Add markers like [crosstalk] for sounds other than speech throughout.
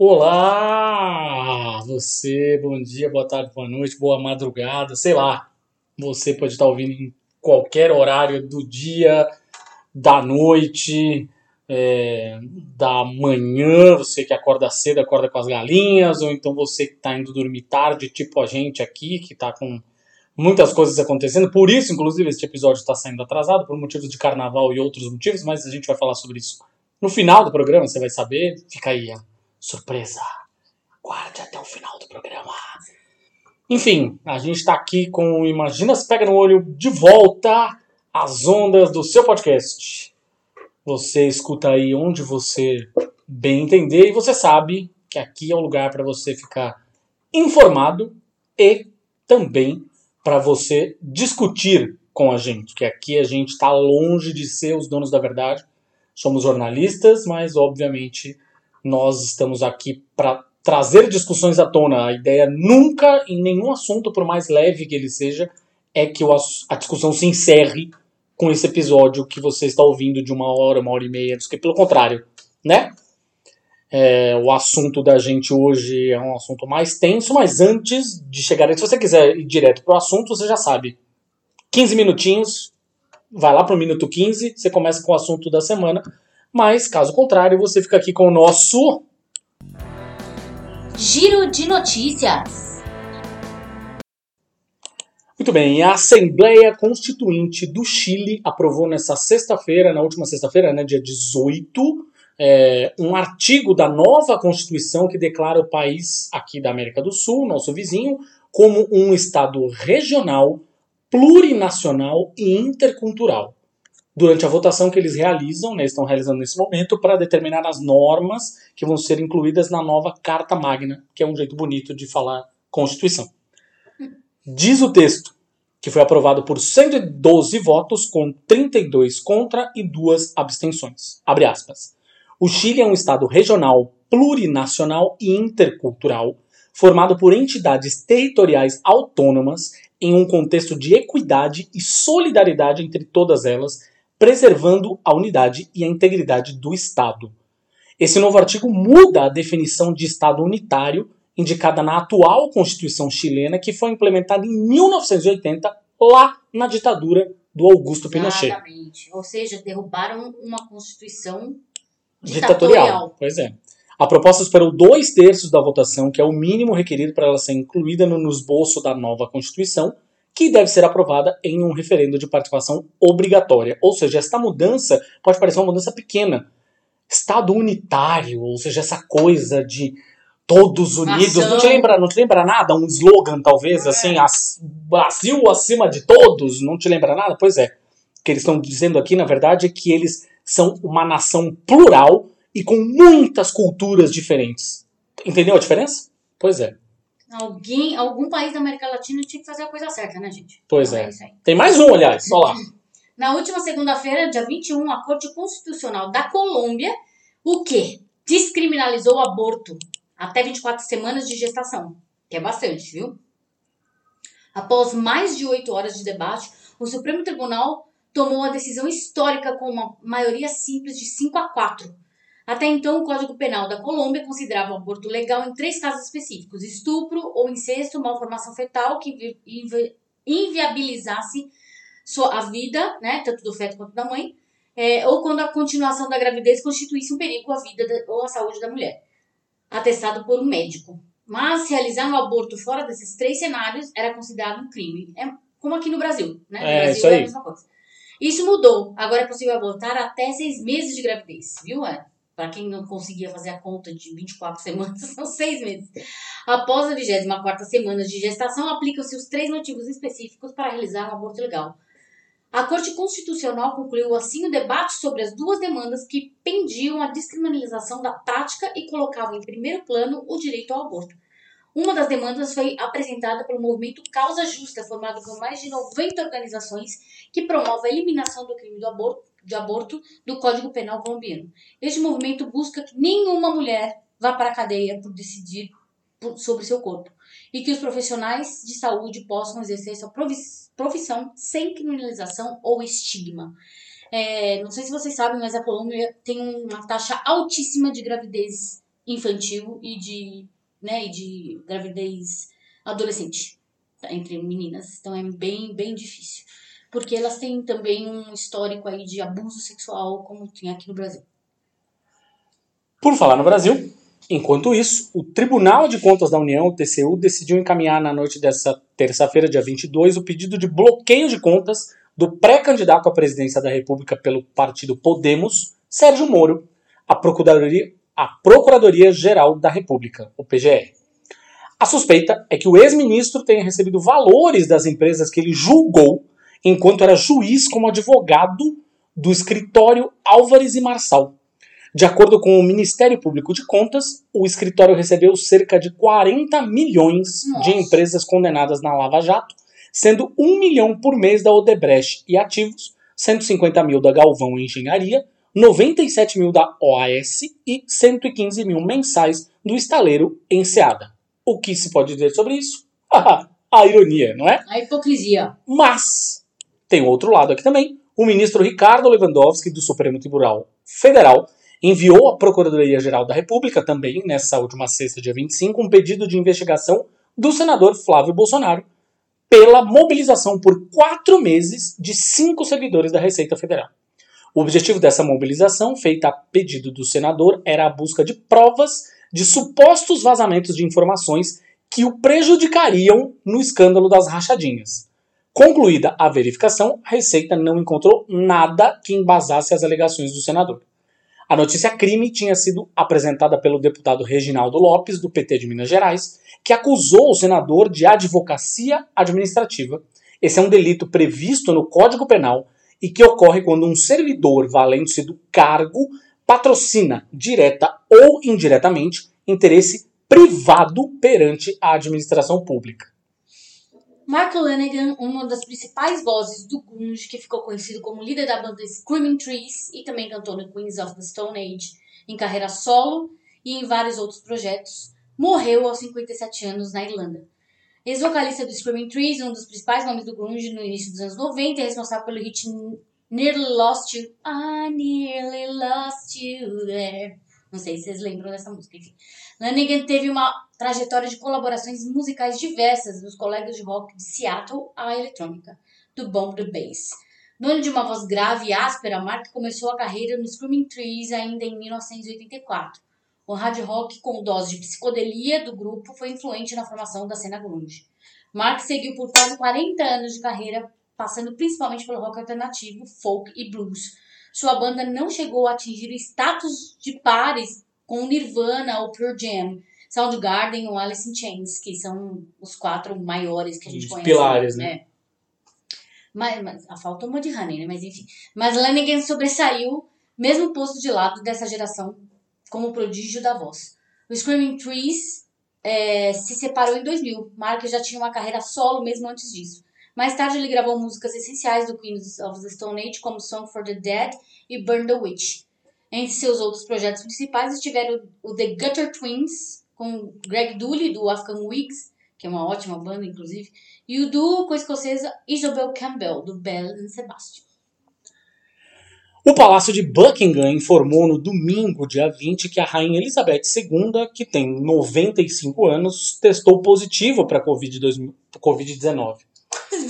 Olá! Você, bom dia, boa tarde, boa noite, boa madrugada, sei lá. Você pode estar ouvindo em qualquer horário do dia, da noite, é, da manhã, você que acorda cedo, acorda com as galinhas, ou então você que está indo dormir tarde, tipo a gente aqui, que está com muitas coisas acontecendo. Por isso, inclusive, este episódio está saindo atrasado, por motivos de carnaval e outros motivos, mas a gente vai falar sobre isso no final do programa, você vai saber. Fica aí surpresa. Guarde até o final do programa. Enfim, a gente está aqui com Imagina se Pega no Olho de volta às ondas do seu podcast. Você escuta aí onde você bem entender e você sabe que aqui é o lugar para você ficar informado e também para você discutir com a gente, que aqui a gente está longe de ser os donos da verdade. Somos jornalistas, mas obviamente nós estamos aqui para trazer discussões à tona. A ideia nunca, em nenhum assunto, por mais leve que ele seja, é que a discussão se encerre com esse episódio que você está ouvindo de uma hora, uma hora e meia, que pelo contrário, né? É, o assunto da gente hoje é um assunto mais tenso, mas antes de chegar, se você quiser ir direto pro assunto, você já sabe. 15 minutinhos, vai lá pro minuto 15, você começa com o assunto da semana. Mas, caso contrário, você fica aqui com o nosso. Giro de notícias. Muito bem, a Assembleia Constituinte do Chile aprovou nessa sexta-feira, na última sexta-feira, né, dia 18, é, um artigo da nova Constituição que declara o país aqui da América do Sul, nosso vizinho, como um Estado regional, plurinacional e intercultural durante a votação que eles realizam, né, estão realizando nesse momento, para determinar as normas que vão ser incluídas na nova Carta Magna, que é um jeito bonito de falar Constituição. Diz o texto que foi aprovado por 112 votos, com 32 contra e duas abstenções. Abre aspas. O Chile é um estado regional, plurinacional e intercultural, formado por entidades territoriais autônomas em um contexto de equidade e solidariedade entre todas elas, preservando a unidade e a integridade do Estado. Esse novo artigo muda a definição de Estado unitário indicada na atual Constituição chilena, que foi implementada em 1980, lá na ditadura do Augusto Pinochet. Exatamente. Ou seja, derrubaram uma Constituição ditatorial. ditatorial. Pois é. A proposta esperou dois terços da votação, que é o mínimo requerido para ela ser incluída no esboço da nova Constituição, que deve ser aprovada em um referendo de participação obrigatória. Ou seja, esta mudança pode parecer uma mudança pequena. Estado unitário, ou seja, essa coisa de todos unidos, não te lembra, não te lembra nada? Um slogan talvez É. assim, as- Brasil acima de todos, não te lembra nada? Pois é. O que eles estão dizendo aqui, na verdade, é que eles são uma nação plural e com muitas culturas diferentes. Entendeu a diferença? Pois é. Alguém, algum país da América Latina tinha que fazer a coisa certa, né, gente? Pois Então é. isso aí. Tem mais um, aliás, só lá. [clears throat] Na última segunda-feira, dia 21, a Corte Constitucional da Colômbia, o quê? Descriminalizou o aborto até 24 semanas de gestação, que é bastante, viu? Após mais de oito horas de debate, o Supremo Tribunal tomou a decisão histórica com uma maioria simples de 5 a 4. Até então, o Código Penal da Colômbia considerava o aborto legal em três casos específicos: estupro ou incesto, malformação fetal que invi- invi- inviabilizasse sua, a vida, né, tanto do feto quanto da mãe, é, ou quando a continuação da gravidez constituísse um perigo à vida da- ou à saúde da mulher, atestado por um médico. Mas realizar um aborto fora desses três cenários era considerado um crime. É como aqui no Brasil, né? No É, Brasil isso é a mesma coisa. Isso mudou. Agora é possível abortar até seis meses de gravidez, viu? É, Para quem não conseguia fazer a conta de 24 semanas, [laughs] são seis meses. Após a 24 semana de gestação, aplicam-se os três motivos específicos para realizar um aborto legal. A Corte Constitucional concluiu assim o debate sobre as duas demandas que pendiam a descriminalização da prática e colocavam em primeiro plano o direito ao aborto. Uma das demandas foi apresentada pelo movimento Causa Justa, formado por mais de 90 organizações que promove a eliminação do crime do aborto, de aborto do Código Penal colombiano. Este movimento busca que nenhuma mulher vá para a cadeia por decidir por- sobre seu corpo e que os profissionais de saúde possam exercer sua profissão sem criminalização ou estigma. É, não sei se vocês sabem, mas a Colômbia tem uma taxa altíssima de gravidez infantil e de, né, e de gravidez adolescente tá, entre meninas. Então é bem, bem difícil. Porque elas têm também um histórico aí de abuso sexual, como tem aqui no Brasil. Por falar no Brasil, enquanto isso, o Tribunal de Contas da União, o TCU, decidiu encaminhar na noite dessa terça-feira, dia 22, o pedido de bloqueio de contas do pré-candidato à presidência da República pelo partido Podemos, Sérgio Moro, à Procuradoria, à Procuradoria Geral da República, o PGR. A suspeita é que o ex-ministro tenha recebido valores das empresas que ele julgou enquanto era juiz como advogado do escritório Álvares e Marçal. De acordo com o Ministério Público de Contas, o escritório recebeu cerca de 40 milhões Nossa. de empresas condenadas na Lava Jato, sendo 1 milhão por mês da Odebrecht e ativos, 150 mil da Galvão Engenharia, 97 mil da OAS e 115 mil mensais do estaleiro Enseada. O que se pode dizer sobre isso? [laughs] A ironia, não é? A hipocrisia. Mas tem outro lado aqui também. O ministro Ricardo Lewandowski, do Supremo Tribunal Federal, enviou à Procuradoria-Geral da República, também nessa última sexta, dia 25, um pedido de investigação do senador Flávio Bolsonaro pela mobilização por quatro meses de cinco servidores da Receita Federal. O objetivo dessa mobilização, feita a pedido do senador, era a busca de provas de supostos vazamentos de informações que o prejudicariam no escândalo das rachadinhas. Concluída a verificação, a Receita não encontrou nada que embasasse as alegações do senador. A notícia crime tinha sido apresentada pelo deputado Reginaldo Lopes, do PT de Minas Gerais, que acusou o senador de advocacia administrativa. Esse é um delito previsto no Código Penal e que ocorre quando um servidor, valendo-se do cargo, patrocina, direta ou indiretamente, interesse privado perante a administração pública. Mark Lanegan, uma das principais vozes do grunge, que ficou conhecido como líder da banda Screaming Trees e também cantou no Queens of the Stone Age em carreira solo e em vários outros projetos, morreu aos 57 anos na Irlanda. Ex-vocalista do Screaming Trees, um dos principais nomes do grunge no início dos anos 90, é responsável pelo hit Nearly Lost You. I nearly lost you there. Não sei se vocês lembram dessa música, enfim. Lanigan teve uma trajetória de colaborações musicais diversas dos colegas de rock de Seattle à eletrônica, do Bomb the Bass. Dono de uma voz grave e áspera, Mark começou a carreira no Screaming Trees ainda em 1984. O hard rock com dose de psicodelia do grupo foi influente na formação da cena grunge. Mark seguiu por quase 40 anos de carreira, passando principalmente pelo rock alternativo, folk e blues. Sua banda não chegou a atingir o status de pares com Nirvana ou Pearl Jam, Soundgarden ou Alice in Chains, que são os quatro maiores que a gente Os conhece. pilares, né? Mas, mas a falta uma de Honey, né? Mas enfim. Mas Lanigan sobressaiu, mesmo posto de lado dessa geração, como prodígio da voz. O Screaming Trees é, se separou em 2000. Mark já tinha uma carreira solo mesmo antes disso. Mais tarde ele gravou músicas essenciais do Queens of the Stone Age, como Song for the Dead e Burn the Witch. Entre seus outros projetos principais estiveram o The Gutter Twins, com Greg Dooley, do Afghan Wigs, que é uma ótima banda, inclusive, e o duo com a escocesa Isabel Campbell, do Belle and Sebastian. O Palácio de Buckingham informou no domingo, dia 20, que a Rainha Elizabeth II, que tem 95 anos, testou positivo para a Covid-19.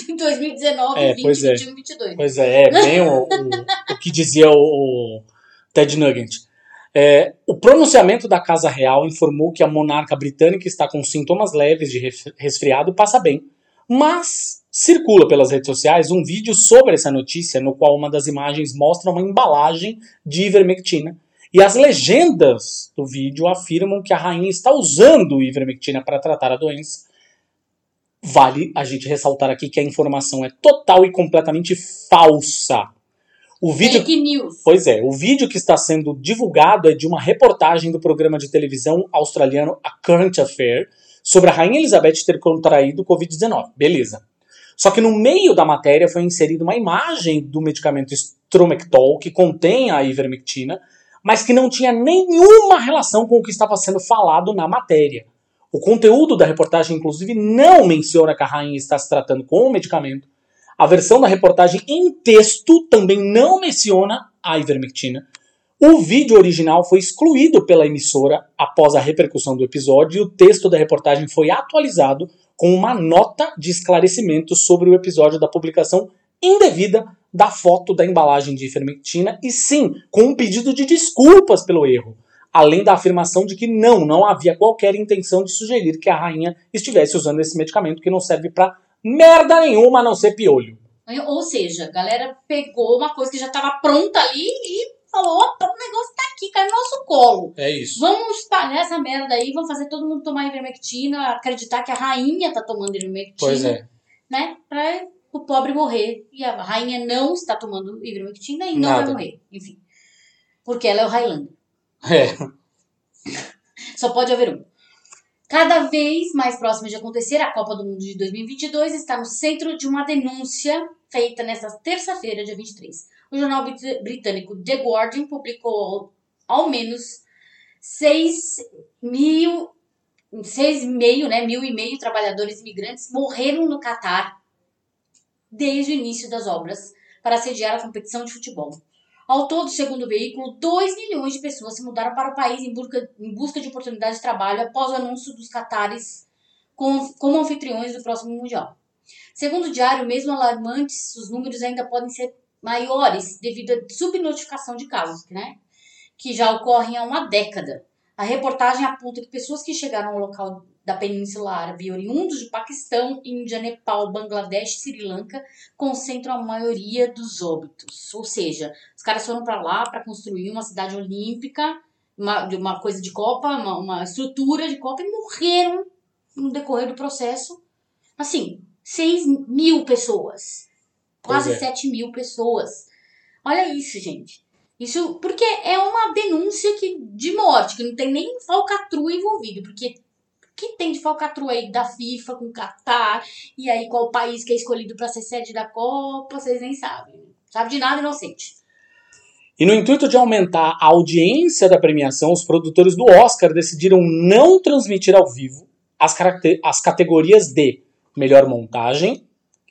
[laughs] em 2019, É, 20, pois é. 21, 22. Pois é, é bem o, o, o que dizia o, o Ted Nugent. É, o pronunciamento da Casa Real informou que a monarca britânica está com sintomas leves de resfriado e passa bem. Mas circula pelas redes sociais um vídeo sobre essa notícia, no qual uma das imagens mostra uma embalagem de ivermectina. E as legendas do vídeo afirmam que a rainha está usando ivermectina para tratar a doença. Vale a gente ressaltar aqui que a informação é total e completamente falsa. O vídeo Fake news. Pois é, o vídeo que está sendo divulgado é de uma reportagem do programa de televisão australiano A Current Affair sobre a Rainha Elizabeth ter contraído Covid-19. Beleza. Só que no meio da matéria foi inserida uma imagem do medicamento Stromectol, que contém a ivermectina, mas que não tinha nenhuma relação com o que estava sendo falado na matéria. O conteúdo da reportagem, inclusive, não menciona que a rainha está se tratando com o medicamento. A versão da reportagem em texto também não menciona a ivermectina. O vídeo original foi excluído pela emissora após a repercussão do episódio e o texto da reportagem foi atualizado com uma nota de esclarecimento sobre o episódio da publicação indevida da foto da embalagem de ivermectina e sim, com um pedido de desculpas pelo erro além da afirmação de que não, não havia qualquer intenção de sugerir que a rainha estivesse usando esse medicamento que não serve para merda nenhuma a não ser piolho. Ou seja, a galera pegou uma coisa que já estava pronta ali e falou: opa, o negócio tá aqui, cai no nosso colo. É isso. Vamos espalhar essa merda aí, vamos fazer todo mundo tomar ivermectina, acreditar que a rainha tá tomando ivermectina. Pois é. Né? Pra o pobre morrer. E a rainha não está tomando ivermectina e não Nada. vai morrer. Enfim. Porque ela é o Highlander. É. Só pode haver um. Cada vez mais próxima de acontecer, a Copa do Mundo de 2022 está no centro de uma denúncia feita nesta terça-feira, dia 23. O jornal brit- britânico The Guardian publicou ao menos 6 mil, 6,5, né, mil e meio trabalhadores imigrantes morreram no Catar desde o início das obras para sediar a competição de futebol. Ao todo, segundo o veículo, 2 milhões de pessoas se mudaram para o país em busca, em busca de oportunidades de trabalho após o anúncio dos catares como, como anfitriões do próximo Mundial. Segundo o diário, mesmo alarmantes, os números ainda podem ser maiores devido à subnotificação de casos, né? que já ocorrem há uma década. A reportagem aponta que pessoas que chegaram ao local da Península Árabe, oriundos de Paquistão, Índia, Nepal, Bangladesh e Sri Lanka, concentram a maioria dos óbitos. Ou seja, os caras foram para lá para construir uma cidade olímpica, uma, uma coisa de Copa, uma, uma estrutura de Copa, e morreram no decorrer do processo. Assim, 6 mil pessoas. Quase Pois é. 7 mil pessoas. Olha isso, gente. Isso porque é uma denúncia que, de morte, que não tem nem falcatrua envolvido. Porque que tem de falcatrua aí da FIFA com o Qatar? E aí qual país que é escolhido para ser sede da Copa? Vocês nem sabem. Sabe de nada, inocente. E no intuito de aumentar a audiência da premiação, os produtores do Oscar decidiram não transmitir ao vivo as, as categorias de melhor montagem,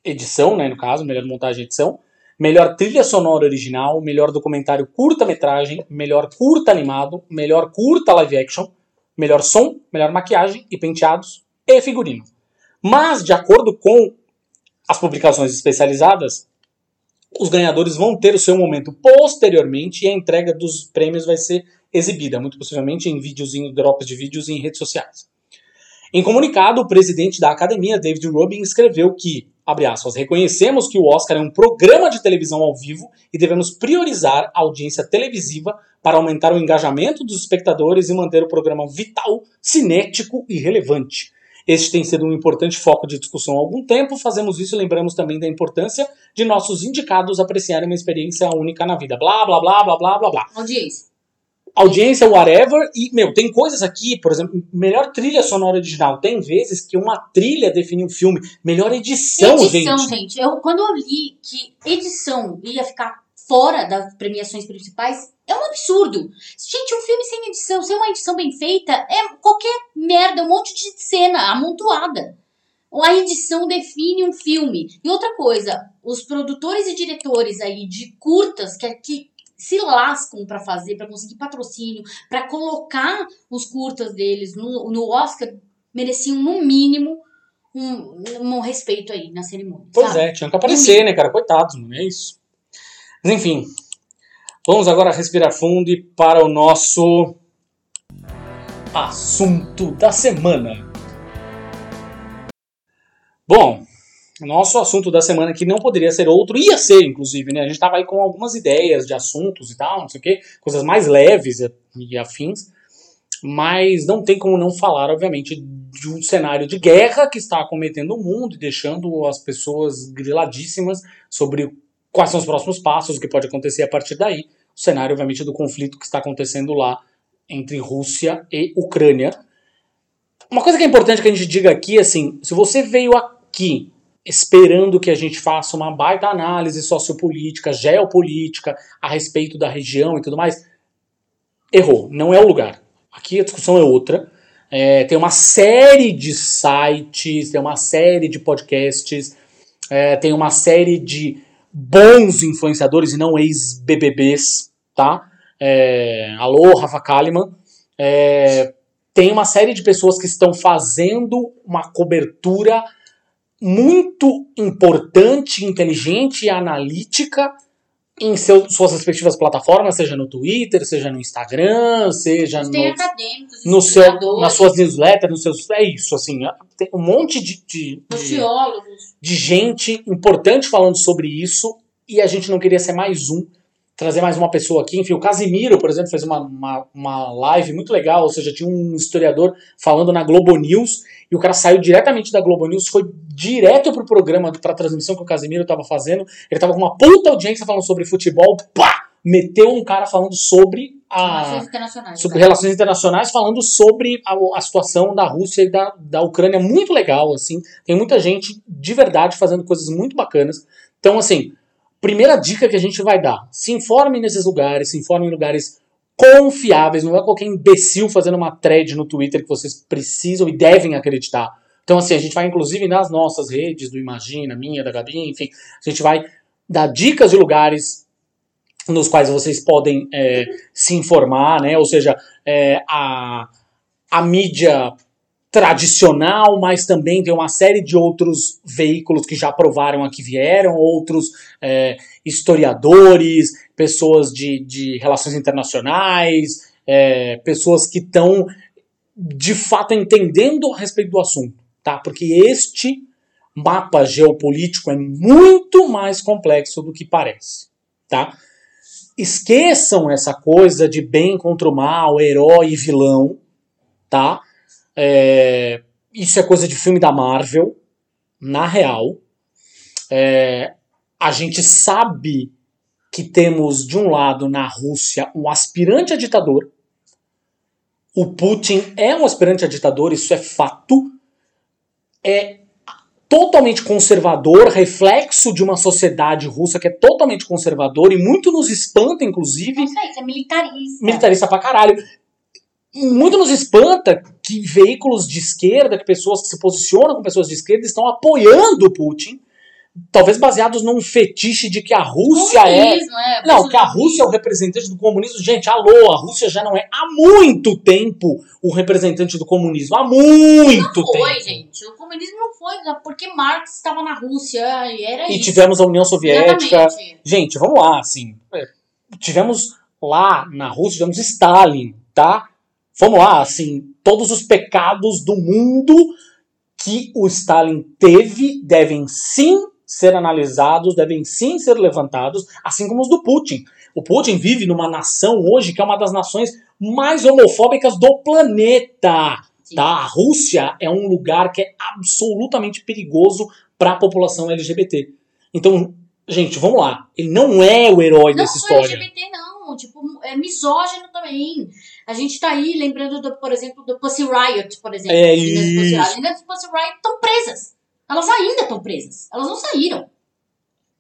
edição, né, no caso, melhor montagem e edição, melhor trilha sonora original, melhor documentário curta-metragem, melhor curta animado, melhor curta live action, melhor som, melhor maquiagem e penteados e figurino. Mas, de acordo com as publicações especializadas, os ganhadores vão ter o seu momento posteriormente e a entrega dos prêmios vai ser exibida, muito possivelmente em videozinho, drops de vídeos em redes sociais. Em comunicado, o presidente da academia, David Rubin, escreveu que, abre aspas, reconhecemos que o Oscar é um programa de televisão ao vivo e devemos priorizar a audiência televisiva para aumentar o engajamento dos espectadores e manter o programa vital, cinético e relevante. Este tem sido um importante foco de discussão há algum tempo. Fazemos isso e lembramos também da importância de nossos indicados apreciarem uma experiência única na vida. Blá, blá, blá, blá, blá, blá, blá. Audiência. Audiência, whatever. E, meu, tem coisas aqui, por exemplo, melhor trilha sonora original. Tem vezes que uma trilha define um filme. Melhor edição, edição, gente. gente. Eu, quando eu li que edição ia ficar fora das premiações principais, é um absurdo. Gente, um filme sem edição, sem uma edição bem feita, é qualquer merda, um monte de cena amontoada. A edição define um filme. E outra coisa, os produtores e diretores aí de curtas que, que se lascam pra fazer, pra conseguir patrocínio, pra colocar os curtas deles no, no Oscar, mereciam no mínimo um, um respeito aí na cerimônia. Pois sabe? é, tinha que aparecer, né, cara? Coitados, mano, é isso. Mas enfim, vamos agora respirar fundo e para o nosso assunto da semana. Bom, nosso assunto da semana que não poderia ser outro, ia ser, inclusive, né? A gente tava aí com algumas ideias de assuntos e tal, não sei o quê, coisas mais leves e- afins, mas não tem como não falar, obviamente, de um cenário de guerra que está acometendo o mundo e deixando as pessoas griladíssimas sobre quais são os próximos passos, o que pode acontecer a partir daí. O cenário, obviamente, do conflito que está acontecendo lá entre Rússia e Ucrânia. Uma coisa que é importante que a gente diga aqui, assim, se você veio aqui esperando que a gente faça uma baita análise sociopolítica, geopolítica a respeito da região e tudo mais, errou. Não é o lugar. Aqui a discussão é outra. É, tem uma série de sites, tem uma série de podcasts, é, tem uma série de bons influenciadores e não ex-BBBs, tá? É, alô, Rafa Kalimann. É, tem uma série de pessoas que estão fazendo uma cobertura muito importante, inteligente e analítica em seu, suas respectivas plataformas, seja no Twitter, seja no Instagram, seja no, no seu, nas suas newsletters, nos seus. É isso, assim. Tem um monte de, de, de, de gente importante falando sobre isso e a gente não queria ser mais um trazer mais uma pessoa aqui. Enfim, o Casimiro, por exemplo, fez uma, uma, uma live muito legal, ou seja, tinha um historiador falando na Globo News, e o cara saiu diretamente da Globo News, foi direto pro programa, pra transmissão que o Casimiro tava fazendo, ele tava com uma puta audiência falando sobre futebol, pá! Meteu um cara falando sobre a, Relações internacionais. sobre né? relações internacionais, falando sobre a, a situação da Rússia e da, da Ucrânia, muito legal, assim. Tem muita gente de verdade fazendo coisas muito bacanas. Então, assim, primeira dica que a gente vai dar: se informe nesses lugares, se informe em lugares confiáveis, não é qualquer imbecil fazendo uma thread no Twitter que vocês precisam e devem acreditar. Então, assim, a gente vai, inclusive, nas nossas redes, do Imagina, minha, da Gabi, enfim, a gente vai dar dicas de lugares nos quais vocês podem é, se informar, né? Ou seja, é, a, a mídia tradicional, mas também tem uma série de outros veículos que já provaram aqui vieram, outros é, historiadores, pessoas de, de relações internacionais, é, pessoas que estão de fato entendendo a respeito do assunto, tá? Porque este mapa geopolítico é muito mais complexo do que parece, tá? Esqueçam essa coisa de bem contra o mal, herói e vilão, tá? É, isso é coisa de filme da Marvel, na real. É, a gente sabe que temos, de um lado, na Rússia, um aspirante a ditador. O Putin é um aspirante a ditador, isso é fato. É totalmente conservador, reflexo de uma sociedade russa que é totalmente conservadora e muito nos espanta, inclusive. Isso é militarista. Militarista pra caralho. Muito nos espanta que veículos de esquerda, que pessoas que se posicionam com pessoas de esquerda estão apoiando o Putin, talvez baseados num fetiche de que a Rússia é. Comunismo, é. Não, que a Rússia é o representante do comunismo. Gente, alô, a Rússia já não é há muito tempo o representante do comunismo. Há muito Não foi, tempo. gente. O comunismo não foi, porque Marx estava na Rússia e era E isso. tivemos a União Soviética. Exatamente. Gente, vamos lá, assim. é, Tivemos lá na Rússia, tivemos Stalin, tá? Vamos lá, assim, todos os pecados do mundo que o Stalin teve devem sim ser analisados, devem sim ser levantados, assim como os do Putin. O Putin vive numa nação hoje que é uma das nações mais homofóbicas do planeta. Sim. Tá? A Rússia é um lugar que é absolutamente perigoso para a população LGBT. Então, gente, vamos lá. Ele não é o herói Não dessa história. LGBT, não. Tipo, é misógino também. A gente tá aí lembrando, do, por exemplo, do Pussy Riot, por exemplo. É isso. As meninas do Pussy Riot estão presas. Elas ainda estão presas. Elas não saíram.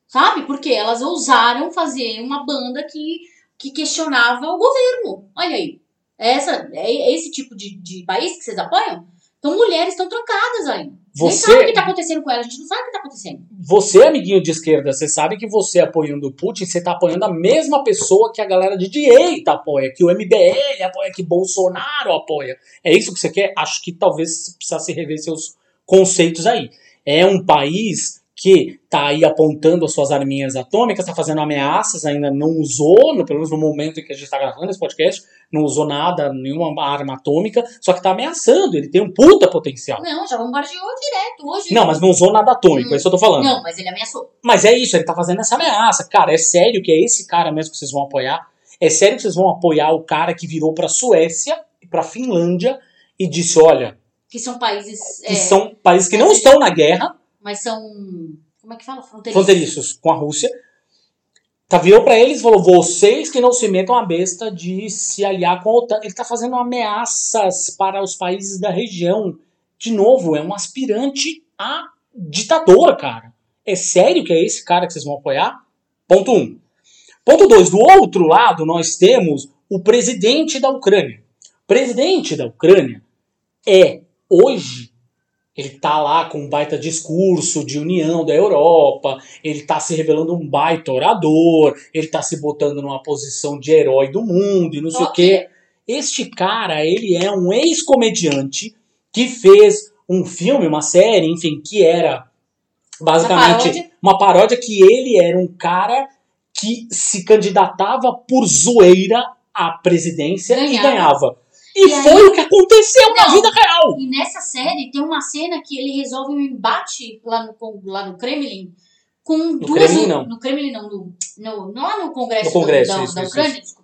Sabe? Porque elas ousaram fazer uma banda que, que questionava o governo. Olha aí. Essa, é esse tipo de, de país que vocês apoiam? Então, mulheres estão trancadas ainda. Nem Você- sabe o que tá acontecendo com elas. A gente não sabe o que tá acontecendo. Você, amiguinho de esquerda, você sabe que você apoiando o Putin, você tá apoiando a mesma pessoa que a galera de direita apoia, que o MBL apoia, que Bolsonaro apoia. É isso que você quer? Acho que talvez você precisasse rever seus conceitos aí. É um país que tá aí apontando as suas arminhas atômicas, tá fazendo ameaças, ainda não usou, no, pelo menos no momento em que a gente tá gravando esse podcast, não usou nada, nenhuma arma atômica, só que tá ameaçando, ele tem um puta potencial. Não, já bombardeou direto hoje. Não, mas não usou nada atômico, Hum. é isso que eu tô falando. Não, mas ele ameaçou. Mas é isso, ele tá fazendo essa ameaça. Cara, é sério que é esse cara mesmo que vocês vão apoiar? É sério que vocês vão apoiar o cara que virou pra Suécia e pra Finlândia e disse: olha, Que são países. que é, são países que não estão na guerra, Mas são. Como é que fala? Fronteiriços. fronteiriços com a Rússia, Tá, virou pra eles e falou: vocês que não se metam a besta de se aliar com a OTAN. Ele tá fazendo ameaças para os países da região. De novo, é um aspirante a ditador, cara. É sério que é esse cara que vocês vão apoiar? Ponto 1. Um. Ponto 2. Do outro lado, nós temos o presidente da Ucrânia. O presidente da Ucrânia é, hoje, ele tá lá com um baita discurso de união da Europa, ele tá se revelando um baita orador, ele tá se botando numa posição de herói do mundo e não sei okay. o quê. Este cara, ele é um ex-comediante que fez um filme, uma série, enfim, que era basicamente uma paródia. uma paródia que ele era um cara que se candidatava por zoeira à presidência ganhava. e ganhava. E, e foi aí, o que aconteceu não, na vida real. E nessa série tem uma cena que ele resolve um embate lá no, lá no Kremlin com no duas. Kremlin, não. No Kremlin, não. No, no, lá no Congresso, no Congresso do, da, isso, da Ucrânia. Isso.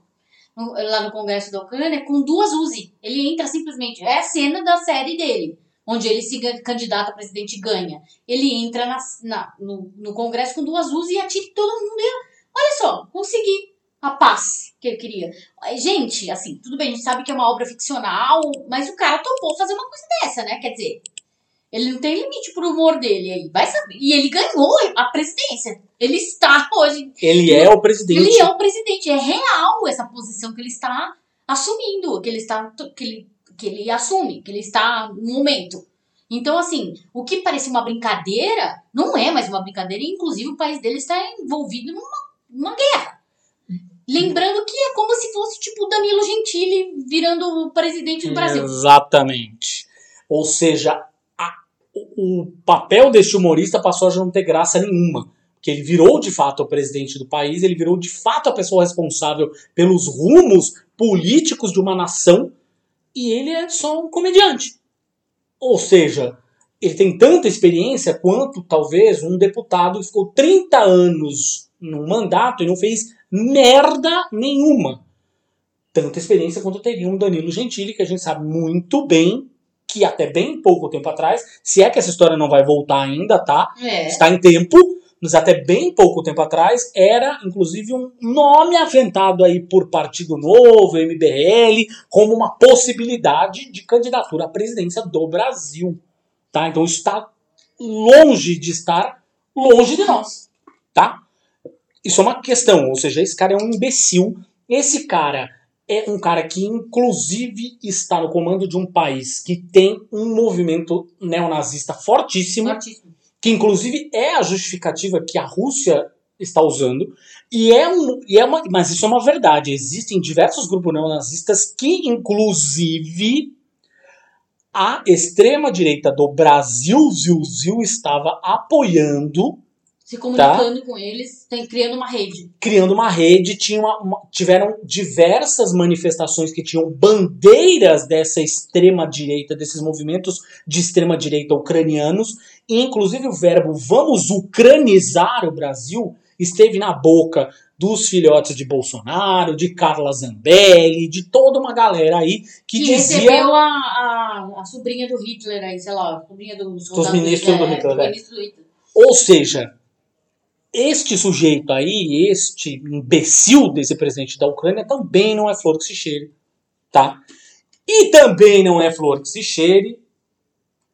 No, lá no Congresso da Ucrânia, com duas Uzi. Ele entra simplesmente. É a cena da série dele, onde ele se candidata a presidente e ganha. Ele entra na, na no, no Congresso com duas Uzi e atira todo mundo. E, olha só, consegui a paz que ele queria. Gente, assim, tudo bem, a gente sabe que é uma obra ficcional, mas o cara topou fazer uma coisa dessa, né? Quer dizer, ele não tem limite pro humor dele aí. Vai saber. E ele ganhou a presidência. Ele está hoje. Ele é o presidente. Ele é o presidente. É real essa posição que ele está assumindo, que ele está. que ele, que ele assume, que ele está no momento. Então, assim, o que parecia uma brincadeira, não é mais uma brincadeira, inclusive o país dele está envolvido numa, numa guerra. Lembrando que é como se fosse tipo Danilo Gentili virando o presidente do Brasil. Exatamente. Ou seja, a, o, papel deste humorista passou a não ter graça nenhuma. Porque ele virou de fato o presidente do país, ele virou de fato a pessoa responsável pelos rumos políticos de uma nação, e ele é só um comediante. Ou seja, ele tem tanta experiência quanto talvez um deputado que ficou 30 anos no mandato e não fez merda nenhuma. Tanta experiência quanto teria um Danilo Gentili, que a gente sabe muito bem que até bem pouco tempo atrás, se é que essa história não vai voltar ainda, tá? É. Está em tempo, mas até bem pouco tempo atrás era, inclusive, um nome aventado aí por Partido Novo, MBL, como uma possibilidade de candidatura à presidência do Brasil. Tá? Então isso está longe de estar longe de nós. Tá? Isso é uma questão, ou seja, esse cara é um imbecil. Esse cara é um cara que, inclusive, está no comando de um país que tem um movimento neonazista fortíssimo, Fortíssimo. que, inclusive, é a justificativa que a Rússia está usando. E é, um, e é uma, mas isso é uma verdade. Existem diversos grupos neonazistas que, inclusive, a extrema-direita do Brasil, Zil, Zil, estava apoiando se comunicando tá? com eles, tem, criando uma rede. Criando uma rede, tinha uma, uma, tiveram diversas manifestações que tinham bandeiras dessa extrema direita, desses movimentos de extrema direita ucranianos, e inclusive o verbo vamos ucranizar o Brasil esteve na boca dos filhotes de Bolsonaro, de Carla Zambelli, de toda uma galera aí que, que dizia... recebeu a, a, a, sobrinha do Hitler aí, sei lá, a sobrinha do dos ministros do, Hitler, é, do ministro do Hitler. Ou seja, este sujeito aí, este imbecil desse presidente da Ucrânia, também não é flor que se cheire, tá? E também não é flor que se cheire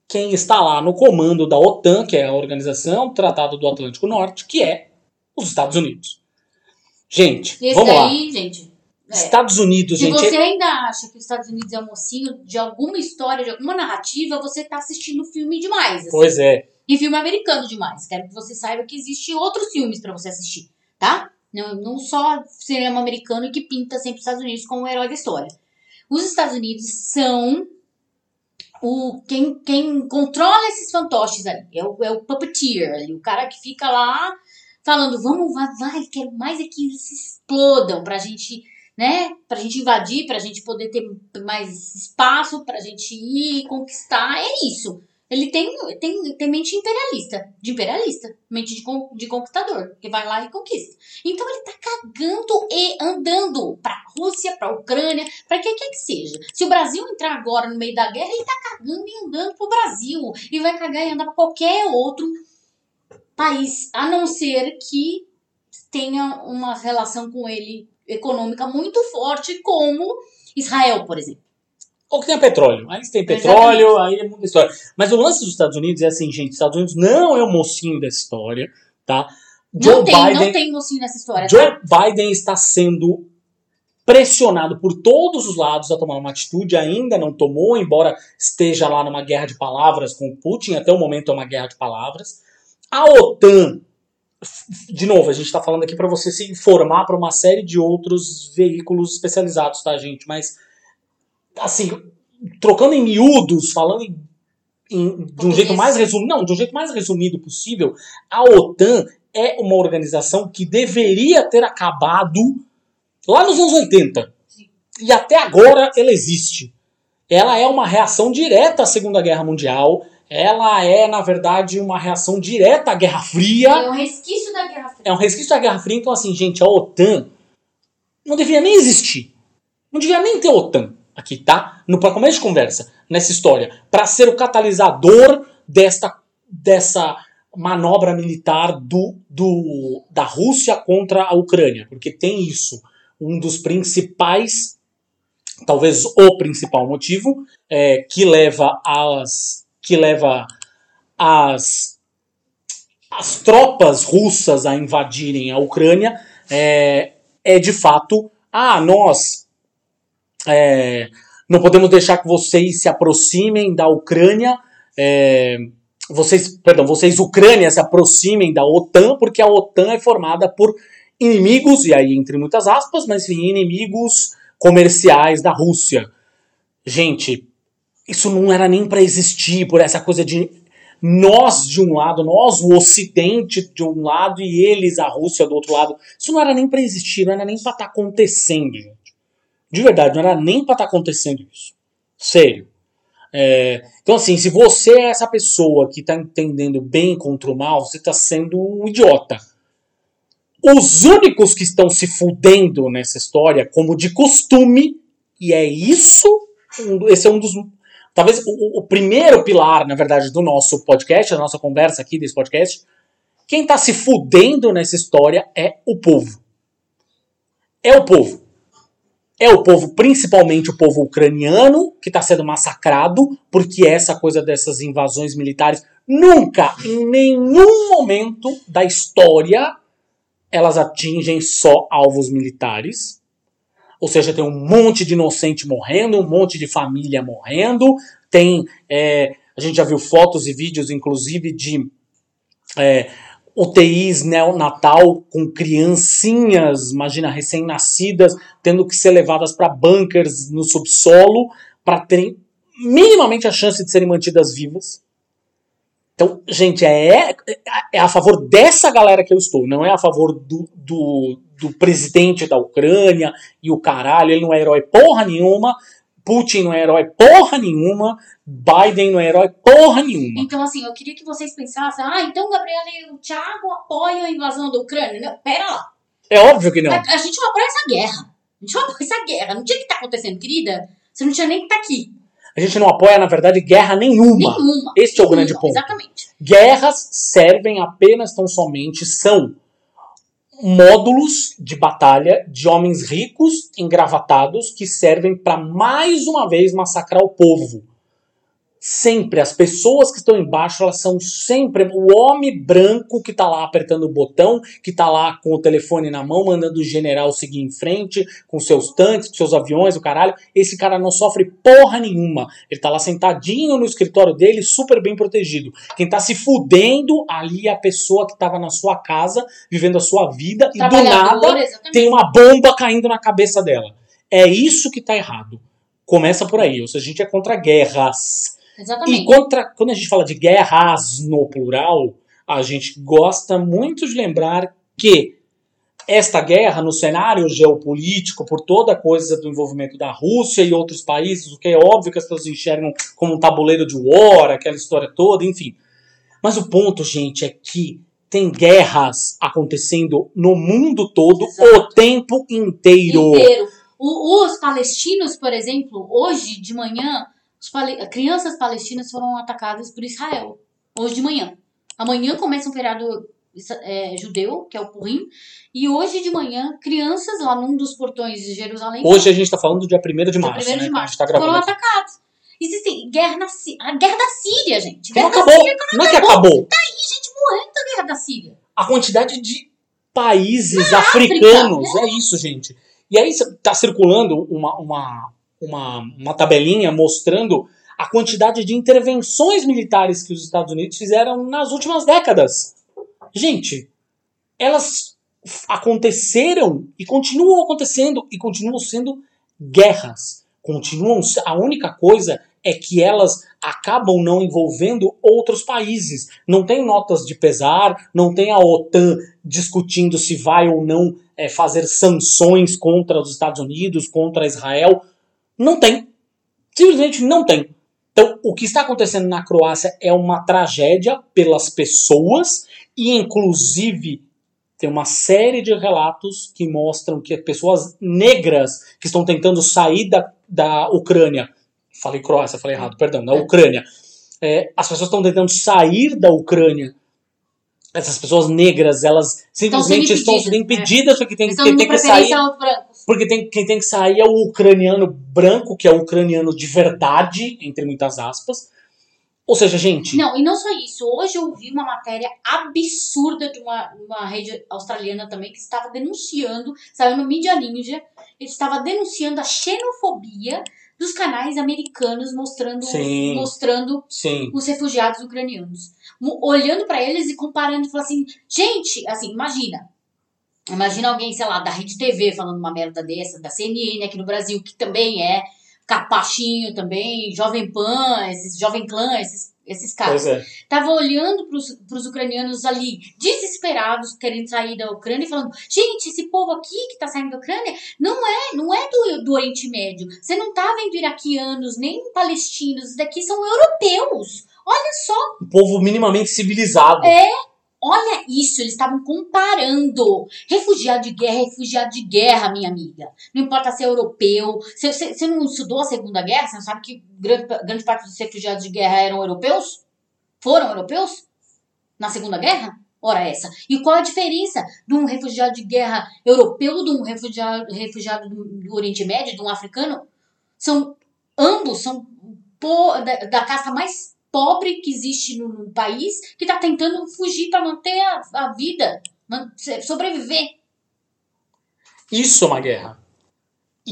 quem está lá no comando da OTAN, que é a Organização Tratado do Atlântico Norte, que é os Estados Unidos. Gente, Esse vamos lá. aí, gente. é. Estados Unidos, Se gente. você é- ainda acha que os Estados Unidos é um mocinho de alguma história, de alguma narrativa, você tá assistindo filme demais. assim. Pois é. E filme americano demais. Quero que você saiba que existe outros filmes pra você assistir, tá? Não, não só cinema americano que pinta sempre os Estados Unidos como o herói da história. Os Estados Unidos são o quem, quem controla esses fantoches ali. É o, é o puppeteer ali, o cara que fica lá falando, vamos, vai, vai, quero mais é que eles explodam pra gente, né? Pra gente invadir, pra gente poder ter mais espaço, pra gente ir conquistar. É isso. Ele tem, tem, tem mente imperialista, de imperialista, mente de, de conquistador, que vai lá e conquista. Então ele tá cagando e andando pra Rússia, pra Ucrânia, pra quem quer que seja. Se o Brasil entrar agora no meio da guerra, ele tá cagando e andando pro Brasil. E vai cagar e andar pra qualquer outro país, a não ser que tenha uma relação com ele econômica muito forte, como Israel, por exemplo. Ou que tenha petróleo. Aí tem petróleo, aí é muita história. Mas o lance dos Estados Unidos é assim, gente, os Estados Unidos não é o mocinho dessa história, tá? não tem, não tem mocinho nessa história. Joe tá? Biden está sendo pressionado por todos os lados a tomar uma atitude, ainda não tomou, embora esteja lá numa guerra de palavras com Putin, até o momento é uma guerra de palavras. A OTAN, de novo, a gente está falando aqui para você se informar para uma série de outros veículos especializados, tá, gente? Mas, assim, trocando em miúdos, falando em, em, de um jeito mais resumido, não, de um jeito mais resumido possível, a OTAN é uma organização que deveria ter acabado lá nos anos 80. E até agora ela existe. Ela é uma reação direta à Segunda Guerra Mundial. Ela é, na verdade, uma reação direta à Guerra Fria. É um resquício da Guerra Fria. É um resquício da Guerra Fria. Então, assim, gente, a OTAN não deveria nem existir. Não deveria nem ter OTAN aqui, tá? No para começo de conversa, nessa história. Para ser o catalisador desta, dessa manobra militar do, do, da Rússia contra a Ucrânia. Porque tem isso um dos principais, talvez o principal motivo é, que leva as que leva as as tropas russas a invadirem a Ucrânia é, é de fato ah nós é, não podemos deixar que vocês se aproximem da Ucrânia é, vocês, perdão, vocês Ucrânia se aproximem da OTAN porque a OTAN é formada por inimigos, e aí entre muitas aspas, mas enfim, inimigos comerciais da Rússia. Gente, isso não era nem para existir por essa coisa de nós de um lado, nós o Ocidente de um lado e eles a Rússia do outro lado. Isso não era nem para existir, não era nem para estar tá acontecendo. De verdade, não era nem para estar tá acontecendo isso. Sério. É, então, assim, se você é essa pessoa que está entendendo bem contra o mal, você está sendo um idiota. Os únicos que estão se fudendo nessa história, como de costume, e é isso, esse é um dos. Talvez o, o primeiro pilar, na verdade, do nosso podcast, da nossa conversa aqui desse podcast. Quem está se fudendo nessa história é o povo. É o povo. É o povo, principalmente o povo ucraniano, que está sendo massacrado, porque essa coisa dessas invasões militares nunca, em nenhum momento da história, elas atingem só alvos militares. Ou seja, tem um monte de inocente morrendo, um monte de família morrendo. Tem. É, a gente já viu fotos e vídeos, inclusive, de é, UTIs neonatal com criancinhas, imagina, recém-nascidas, tendo que ser levadas para bunkers no subsolo para terem minimamente a chance de serem mantidas vivas. Então, gente, é, é a favor dessa galera que eu estou, não é a favor do, do, do presidente da Ucrânia e o caralho, ele não é herói porra nenhuma, Putin não é herói porra nenhuma, Biden não é herói porra nenhuma. Então, assim, eu queria que vocês pensassem, ah, então, Gabriela e o Thiago apoiam a invasão da Ucrânia. Não, pera lá. É óbvio que não. A, a gente não apoia essa guerra. A gente não apoia essa guerra. Não tinha que estar tá acontecendo, querida. Você não tinha nem que estar tá aqui. A gente não apoia, na verdade, guerra nenhuma. Nenhuma. Este é o grande ponto. Exatamente. Guerras servem apenas, tão somente, são módulos de batalha de homens ricos, engravatados, que servem para mais uma vez massacrar o povo sempre as pessoas que estão embaixo, elas são sempre o homem branco que está lá apertando o botão, que está lá com o telefone na mão, mandando o general seguir em frente, com seus tanques, com seus aviões, o caralho. Esse cara não sofre porra nenhuma. Ele está lá sentadinho no escritório dele, super bem protegido. Quem está se fudendo ali é a pessoa que estava na sua casa, vivendo a sua vida, e do nada exatamente. tem uma bomba caindo na cabeça dela. É isso que está errado. Começa por aí. Ou seja, a gente é contra guerras Exatamente. E contra, quando a gente fala de guerras no plural, a gente gosta muito de lembrar que esta guerra no cenário geopolítico, por toda a coisa do envolvimento da Rússia e outros países, o que é óbvio que as pessoas enxergam como um tabuleiro de war, aquela história toda, enfim. Mas o ponto, gente, é que tem guerras acontecendo no mundo todo Exato. o tempo inteiro. inteiro. O, os palestinos, por exemplo, hoje de manhã, pale... crianças palestinas foram atacadas por Israel, hoje de manhã. Amanhã começa um feriado é, judeu, que é o Purim, e hoje de manhã, crianças lá num dos portões de Jerusalém. Hoje a gente está falando do dia 1 de março. 1 de né? março. Tá foram gravando aqui. atacados. Existem guerra na Síria. A guerra da Síria, gente. Não Guerra da acabou. Síria que Não é que acabou. Tá aí, gente morrendo da guerra da Síria. A quantidade de países africanos. É isso, gente. E aí está circulando uma, uma, uma, uma tabelinha mostrando a quantidade de intervenções militares que os Estados Unidos fizeram nas últimas décadas. Gente, elas aconteceram e continuam acontecendo e continuam sendo guerras. Continuam. A única coisa é que elas acabam não envolvendo outros países. Não tem notas de pesar, não tem a OTAN discutindo se vai ou não é, fazer sanções contra os Estados Unidos, contra Israel. Não tem. Simplesmente não tem. Então, o que está acontecendo na Croácia é uma tragédia pelas pessoas e, inclusive, tem uma série de relatos que mostram que pessoas negras que estão tentando sair da, da Ucrânia, falei Croácia, falei errado, perdão, da É. Ucrânia, é, as pessoas estão tentando sair da Ucrânia. Essas pessoas negras, elas simplesmente estão sendo impedidas, impedidas porque tem, quem dando tem que sair porque tem, quem tem que sair é o ucraniano branco, que é o ucraniano de verdade, entre muitas aspas. Ou seja, gente, Não, e não só isso. Hoje eu vi uma matéria absurda de uma, uma rede australiana também que estava denunciando, saiu no Media Ninja, ele estava denunciando a xenofobia dos canais americanos mostrando, Sim. mostrando sim, os refugiados ucranianos. Olhando pra eles e comparando, falando assim, gente, assim, imagina. Imagina alguém, sei lá, da Rede TV falando uma merda dessa, da CNN aqui no Brasil, que também é capachinho também, Jovem Pan, esses Jovem Clã, esses, esses caras. pois é. Tava olhando para os ucranianos ali, desesperados, querendo sair da Ucrânia, e falando: gente, esse povo aqui que tá saindo da Ucrânia não é, não é do, do Oriente Médio. Você não tá vendo iraquianos, nem palestinos, isso daqui são europeus. Olha só, Um povo minimamente civilizado. olha isso, eles estavam comparando. Refugiado de guerra, é refugiado de guerra, minha amiga. Não importa se é europeu. Você, você, você não estudou a Segunda Guerra? Você não sabe que grande, grande parte dos refugiados de guerra eram europeus? Foram europeus? Na Segunda Guerra? Ora essa. E qual a diferença de um refugiado de guerra europeu de um refugiado, refugiado do, Oriente Médio, de um africano? São ambos são da, da casta mais pobre que existe no, no país que está tentando fugir para manter a, a vida, sobreviver. Isso é uma guerra.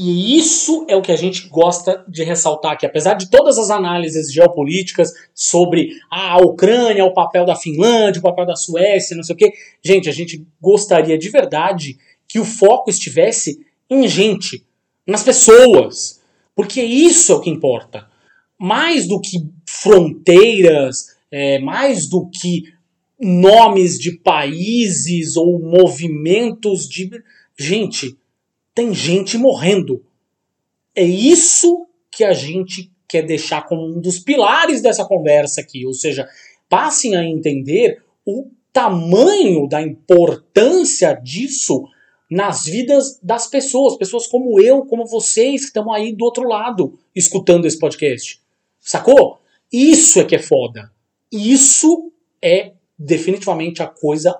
E isso é o que a gente gosta de ressaltar, que apesar de todas as análises geopolíticas sobre ah, a Ucrânia, o papel da Finlândia, o papel da Suécia, não sei o quê, gente, a gente gostaria de verdade que o foco estivesse em gente, nas pessoas, porque isso é o que importa. Mais do que fronteiras, é, mais do que nomes de países ou movimentos de. Gente, tem gente morrendo. É isso que a gente quer deixar como um dos pilares dessa conversa aqui. Ou seja, passem a entender o tamanho da importância disso nas vidas das pessoas. Pessoas como eu, como vocês, que estão aí do outro lado escutando esse podcast. Sacou? Isso é que é foda. Isso é definitivamente a coisa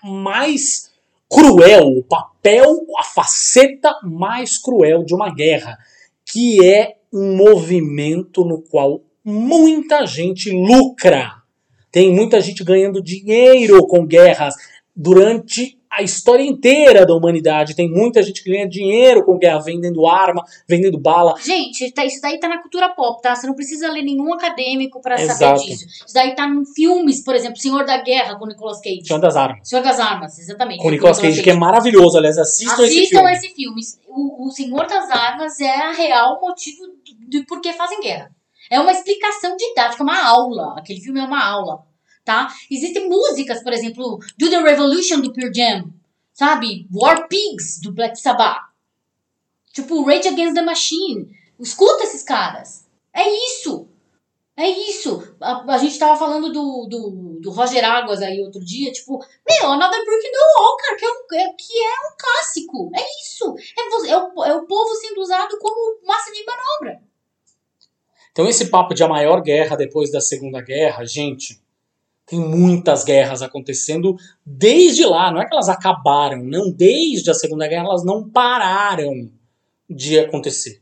mais cruel, o papel, a faceta mais cruel de uma guerra, que é um movimento no qual muita gente lucra. Tem muita gente ganhando dinheiro com guerras durante a história inteira da humanidade. Tem muita gente que ganha dinheiro com guerra, vendendo arma, vendendo bala. Gente, tá- isso daí tá na cultura pop, tá? Você não precisa ler nenhum acadêmico para saber disso. Isso daí tá em filmes, por exemplo, Senhor da Guerra com Nicolas Cage. Senhor das Armas. Senhor das Armas, exatamente. Com Nicolas Cage, que é maravilhoso. Aliás, assistam, esse Assistam filme. esse filme. O, o Senhor das Armas é a real motivo de por que fazem guerra. É uma explicação didática, uma aula. Aquele filme é uma aula, tá? Existem músicas, por exemplo, Do the Revolution do Pure Jam, sabe? War Pigs do Black Sabbath. Tipo, Rage Against the Machine. Escuta esses caras. É isso. É isso. A, a gente tava falando do, do, do Roger Águas aí outro dia, tipo, meu, Another Brick Wall, cara, que é um, é- que é um clássico. É isso. É, é o, é o povo sendo usado como massa de manobra. Então esse papo de a maior guerra depois da Segunda Guerra, gente, Tem muitas guerras acontecendo desde lá. Não é que elas acabaram, não. Desde a Segunda Guerra elas não pararam de acontecer.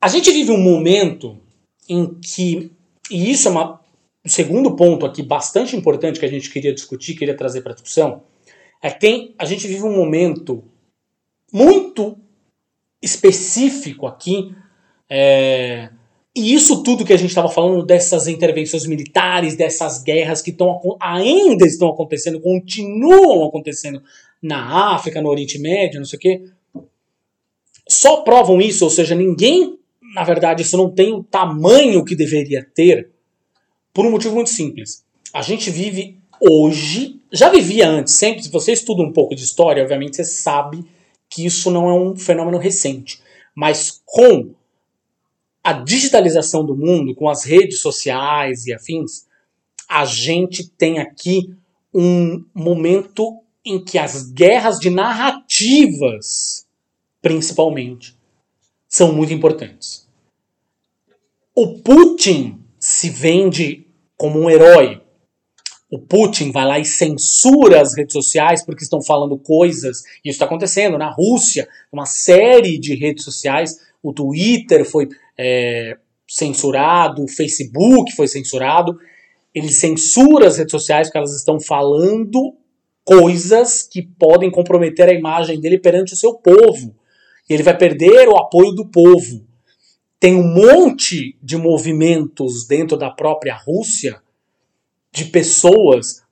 A gente vive um momento em que, e isso é um segundo ponto aqui bastante importante que a gente queria discutir, queria trazer para discussão, é que tem, a gente vive um momento muito específico aqui é, e isso tudo que a gente estava falando dessas intervenções militares, dessas guerras que tão, ainda estão acontecendo, continuam acontecendo na África, no Oriente Médio, não sei o quê, só provam isso, ou seja, ninguém, na verdade, isso não tem o tamanho que deveria ter, por um motivo muito simples. A gente vive hoje, já vivia antes, sempre, se você estuda um pouco de história, obviamente você sabe que isso não é um fenômeno recente, mas com a digitalização do mundo, com as redes sociais e afins, a gente tem aqui um momento em que as guerras de narrativas, principalmente, são muito importantes. O Putin se vende como um herói. O Putin vai lá e censura as redes sociais porque estão falando coisas. Isso está acontecendo na Rússia, uma série de redes sociais. O Twitter foi é, censurado, o Facebook foi censurado. Ele censura as redes sociais porque elas estão falando coisas que podem comprometer a imagem dele perante o seu povo. Ele vai perder o apoio do povo. Tem um monte de movimentos dentro da própria Rússia de pessoas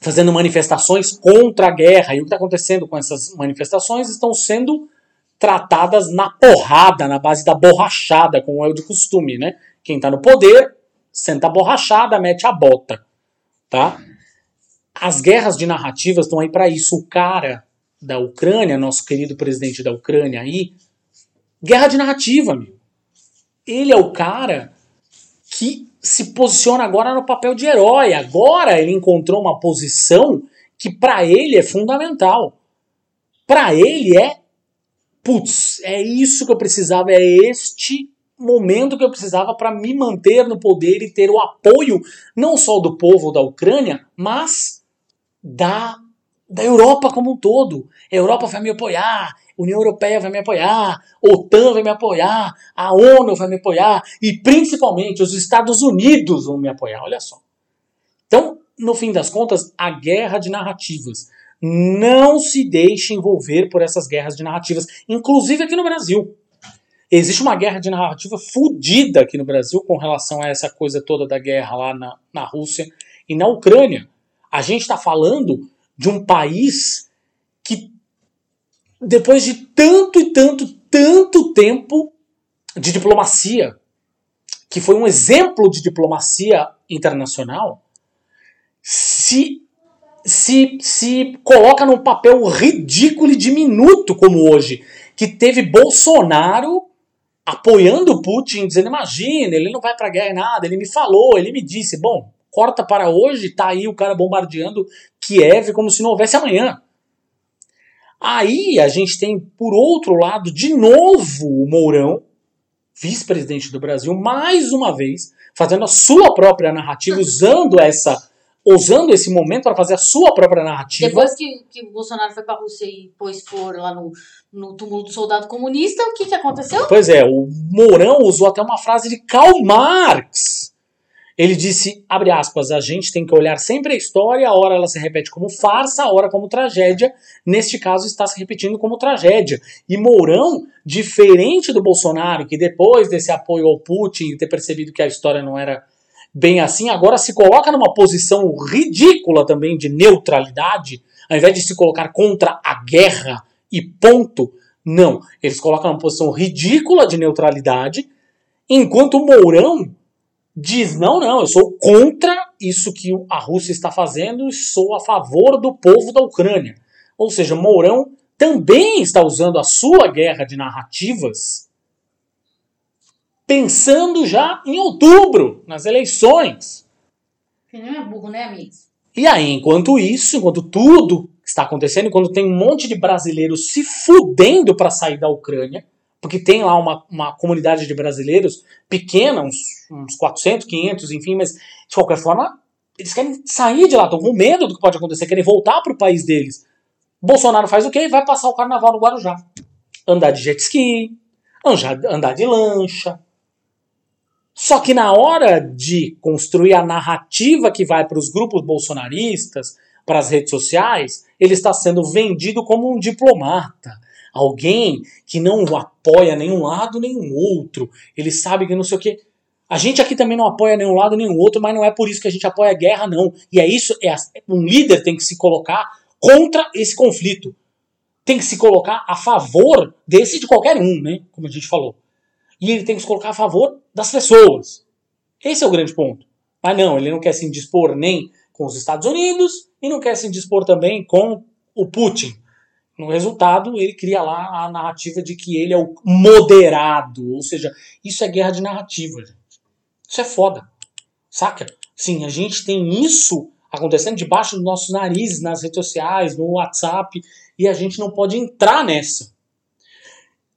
fazendo manifestações contra a guerra. E o que está acontecendo com essas manifestações estão sendo tratadas na porrada, na base da borrachada, como é o de costume, né? Quem está no poder, senta a borrachada, mete a bota, tá? As guerras de narrativas estão aí para isso. O cara da Ucrânia, nosso querido presidente da Ucrânia aí, guerra de narrativa, meu. Ele é o cara que se posiciona agora no papel de herói. Agora ele encontrou uma posição que para ele é fundamental. Para ele é putz, é isso que eu precisava, é este momento que eu precisava para me manter no poder e ter o apoio não só do povo da Ucrânia, mas da, da Europa como um todo. A Europa vai me apoiar, a União Europeia vai me apoiar, a OTAN vai me apoiar, a ONU vai me apoiar e principalmente os Estados Unidos vão me apoiar. Olha só. Então, no fim das contas, a guerra de narrativas não se deixe envolver por essas guerras de narrativas, inclusive aqui no Brasil. Existe uma guerra de narrativa fodida aqui no Brasil com relação a essa coisa toda da guerra lá na, na Rússia e na Ucrânia. A gente está falando de um país que, depois de tanto e tanto, tanto tempo de diplomacia, que foi um exemplo de diplomacia internacional, se se, se coloca num papel ridículo e diminuto como hoje, que teve Bolsonaro apoiando o Putin, dizendo, imagina, ele não vai pra guerra nada, ele me falou, ele me disse, bom, corta para hoje, tá aí o cara bombardeando Kiev como se não houvesse amanhã. Aí a gente tem, por outro lado, de novo o Mourão, vice-presidente do Brasil, mais uma vez, fazendo a sua própria narrativa, usando essa usando esse momento para fazer a sua própria narrativa. Depois que, que o Bolsonaro foi para a Rússia e pôs for lá no, no túmulo do soldado comunista, o que, que aconteceu? Pois é, o Mourão usou até uma frase de Karl Marx. Ele disse, abre aspas, a gente tem que olhar sempre a história, a hora ela se repete como farsa, a hora como tragédia. Neste caso está se repetindo como tragédia. E Mourão, diferente do Bolsonaro, que depois desse apoio ao Putin e ter percebido que a história não era bem assim, agora se coloca numa posição ridícula também de neutralidade, ao invés de se colocar contra a guerra e ponto. Não, eles colocam numa posição ridícula de neutralidade, enquanto o Mourão diz: não, não, eu sou contra isso que a Rússia está fazendo e sou a favor do povo da Ucrânia. Ou seja, Mourão também está usando a sua guerra de narrativas pensando já em outubro, nas eleições. Que não é burro, né, amigos? E aí, enquanto isso, enquanto tudo está acontecendo, enquanto tem um monte de brasileiros se fudendo para sair da Ucrânia, porque tem lá uma, uma comunidade de brasileiros pequena, uns, uns 400, 500, enfim, mas de qualquer forma Eles querem sair de lá, estão com medo do que pode acontecer, querem voltar para o país deles. Bolsonaro faz o quê? Vai passar o carnaval no Guarujá. Andar de jet ski, andar de lancha. Só que na hora de construir a narrativa que vai para os grupos bolsonaristas, para as redes sociais, ele está sendo vendido como um diplomata. Alguém que não apoia nenhum lado nem um outro. Ele sabe que não sei o quê. A gente aqui também não apoia nenhum lado o outro, mas não é por isso que a gente apoia a guerra, não. E é isso, é, um líder tem que se colocar contra esse conflito. Tem que se colocar a favor desse de qualquer um, né? Como a gente falou. E ele tem que se colocar a favor das pessoas. Esse é o grande ponto. Mas não, ele não quer se indispor nem com os Estados Unidos e não quer se indispor também com o Putin. No resultado, ele cria lá a narrativa de que ele é o moderado. Ou seja, isso é guerra de narrativa, gente. Isso é foda. Saca? Sim, a gente tem isso acontecendo debaixo dos nossos narizes, nas redes sociais, no WhatsApp, e a gente não pode entrar nessa.